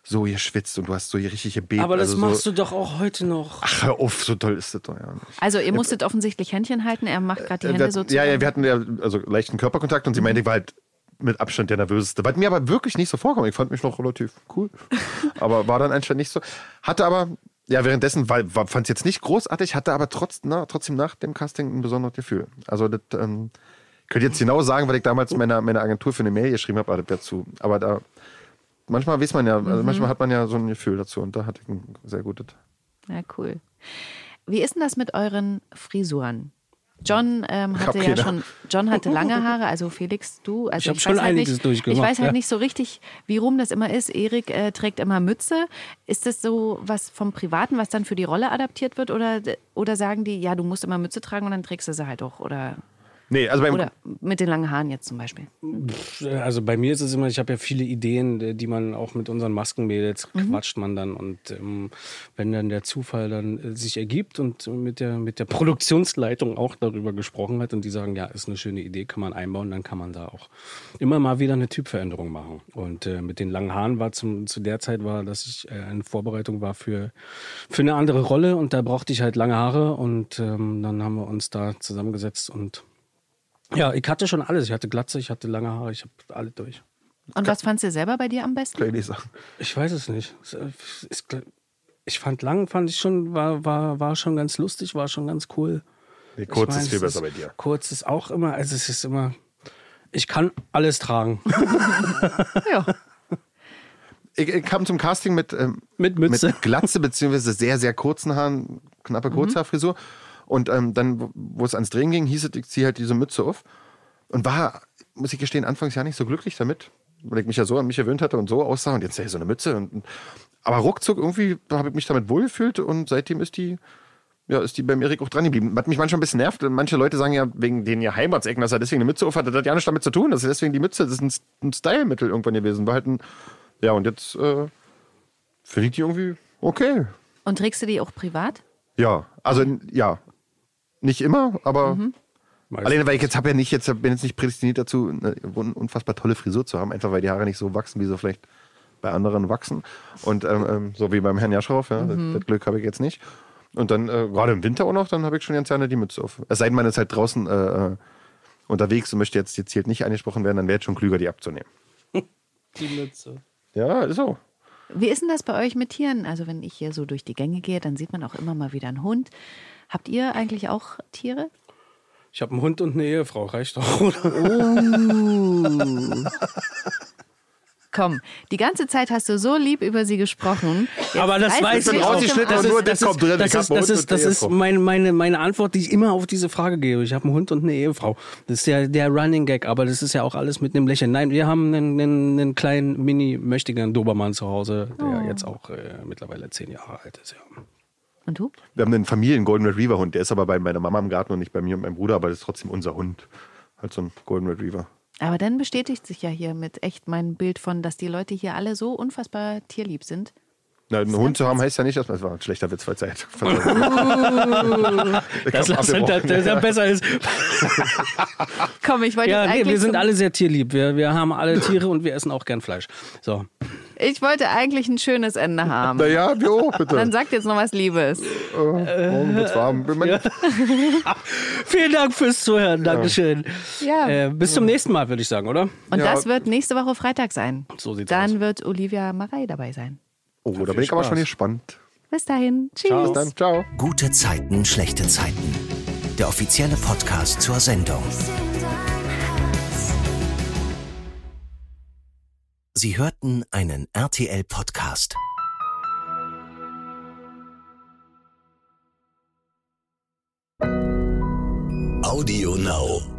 so geschwitzt und du hast so hier richtig gebebt. Aber das also machst so, du doch auch heute noch. Ach, hör auf, so toll ist das doch ja nicht. Also ihr musstet offensichtlich Händchen halten, er macht gerade die Äh, Hände so ja, ja, wir hatten ja also leichten Körperkontakt und sie meinte, ich war halt mit Abstand der nervöseste. Was mir aber wirklich nicht so vorkommt. Ich fand mich noch relativ cool. aber war dann anscheinend nicht so. Hatte aber, ja, währenddessen war, fand es jetzt nicht großartig, hatte aber trotz, na, trotzdem nach dem Casting ein besonderes Gefühl. Also das, ähm, ich könnte jetzt genau sagen, weil ich damals meiner, meiner Agentur für eine Mail geschrieben habe, aber das wäre zu. Aber da, manchmal weiß man ja, also Mhm. manchmal hat man ja so ein Gefühl dazu und da hatte ich ein sehr gutes. Ja, cool. Wie ist denn das mit euren Frisuren? John ähm, hatte ja schon, John hatte lange Haare, also Felix, du. Also Ich hab weiß schon halt einiges nicht, durchgemacht, Ich weiß halt ja. nicht so richtig, wie rum das immer ist. Erik äh, trägt immer Mütze. Ist das so was vom Privaten, was dann für die Rolle adaptiert wird? Oder, oder sagen die, ja, du musst immer Mütze tragen und dann trägst du sie halt auch? Oder Nee, also beim Oder mit den langen Haaren jetzt zum Beispiel. Also bei mir ist es immer, ich habe ja viele Ideen, die man auch mit unseren Maskenmädels Mhm. quatscht man dann. Und ähm, wenn dann der Zufall dann äh, sich ergibt und mit der, mit der Produktionsleitung auch darüber gesprochen hat und die sagen, ja, ist eine schöne Idee, kann man einbauen, dann kann man da auch immer mal wieder eine Typveränderung machen. Und äh, mit den langen Haaren war zum, zu der Zeit war, dass ich äh, eine Vorbereitung war für, für eine andere Rolle und da brauchte ich halt lange Haare und ähm, dann haben wir uns da zusammengesetzt und ja, ich hatte schon alles. Ich hatte Glatze, ich hatte lange Haare, ich habe alle durch. Und was fandst du selber bei dir am besten? Kann ich nicht sagen. Ich weiß es nicht. Äh, ist- Ich fand lang, fand ich schon, war, war, war schon ganz lustig, war schon ganz cool. Nee, kurz Ich mein, ist viel es besser bei dir. Kurz ist auch immer, also es ist immer, ich kann alles tragen. ja. Ich, ich kam zum Casting mit, ähm, mit Mütze. Mit Glatze, beziehungsweise sehr, sehr kurzen Haaren, knappe Kurzhaarfrisur. Und ähm, dann, wo- es ans Drehen ging, hieß es, ich ziehe halt diese Mütze auf. Und war, muss ich gestehen, anfangs ja nicht so glücklich damit, weil ich mich ja so an mich gewöhnt hatte und so aussah und jetzt ja so eine Mütze. Und, aber ruckzuck irgendwie habe ich mich damit wohlgefühlt und seitdem ist die, ja, ist die beim Erik auch dran geblieben. Hat mich manchmal ein bisschen nervt. Manche Leute sagen ja, wegen den ja Heimatsecken, dass er deswegen eine Mütze auf hat. Das hat ja nichts damit zu tun. Das ist deswegen die Mütze. Das ist ein, ein Stylemittel irgendwann gewesen. War halt ein, ja, und jetzt äh, finde ich die irgendwie okay. Und trägst du die auch privat? Ja, also ja, nicht immer, aber Mhm. alleine weil ich jetzt habe ja nicht jetzt bin jetzt nicht prädestiniert dazu, eine un- unfassbar tolle Frisur zu haben, einfach weil die Haare nicht so wachsen, wie sie vielleicht bei anderen wachsen und ähm, ähm, so wie beim Herrn Jaschroff, ja, Mhm. das, das Glück habe ich jetzt nicht. Und dann äh, gerade im Winter auch noch, dann habe ich schon ganz gerne die Mütze auf. Es sei denn, man ist halt draußen äh, äh, unterwegs und möchte jetzt die Zielt nicht angesprochen werden, dann wäre es schon klüger, die abzunehmen. Die Mütze. Ja, ist so. Wie ist denn das bei euch mit Tieren? Also wenn ich hier so durch die Gänge gehe, dann sieht man auch immer mal wieder einen Hund. Habt ihr eigentlich auch Tiere? Ich habe einen Hund und eine Ehefrau, reicht doch, oder? Oh. Komm, die ganze Zeit hast du so lieb über sie gesprochen. Jetzt Aber das weiß ich auch. Das ist, Arsch. das ist, das ist, das ist, das ist meine, meine, meine Antwort, die ich immer auf diese Frage gebe. Ich habe einen Hund und eine Ehefrau. Das ist ja der Running Gag, aber das ist ja auch alles mit einem Lächeln. Nein, wir haben einen, einen, einen kleinen Mini-Möchtigen Dobermann zu Hause, der Oh. jetzt auch äh, mittlerweile zehn Jahre alt ist. Ja. Und du? Wir haben einen Familien Golden Retriever Hund, der ist aber bei meiner Mama im Garten und nicht bei mir und meinem Bruder, aber das ist trotzdem unser Hund. Halt so ein Golden Retriever. Aber dann bestätigt sich ja hier mit echt mein Bild von, dass die Leute hier alle so unfassbar tierlieb sind. Na, einen Hund zu haben heißt ja nicht, dass man. Das war ein schlechter Witz, Verzeiht. Das lass halt, dass der besser ist. Komm, ich wollte Ja, jetzt nee, eigentlich wir sind alle sehr tierlieb. Wir, wir haben alle Tiere und wir essen auch gern Fleisch. So. Ich wollte eigentlich ein schönes Ende haben. Na ja, wir auch, bitte. Dann sagt jetzt noch was Liebes. morgen wird's warm. Vielen Dank fürs Zuhören. Dankeschön. Ja. Äh, bis zum nächsten Mal, würde ich sagen, oder? Und das wird nächste Woche Freitag sein. So sieht's Dann wird Olivia Marei dabei sein. Oh, da bin ich aber schon gespannt. Bis dahin. Tschüss. Bis dann. Ciao. Gute Zeiten, schlechte Zeiten. Der offizielle Podcast zur Sendung. Sie hörten einen RTL-Podcast. Audio Now.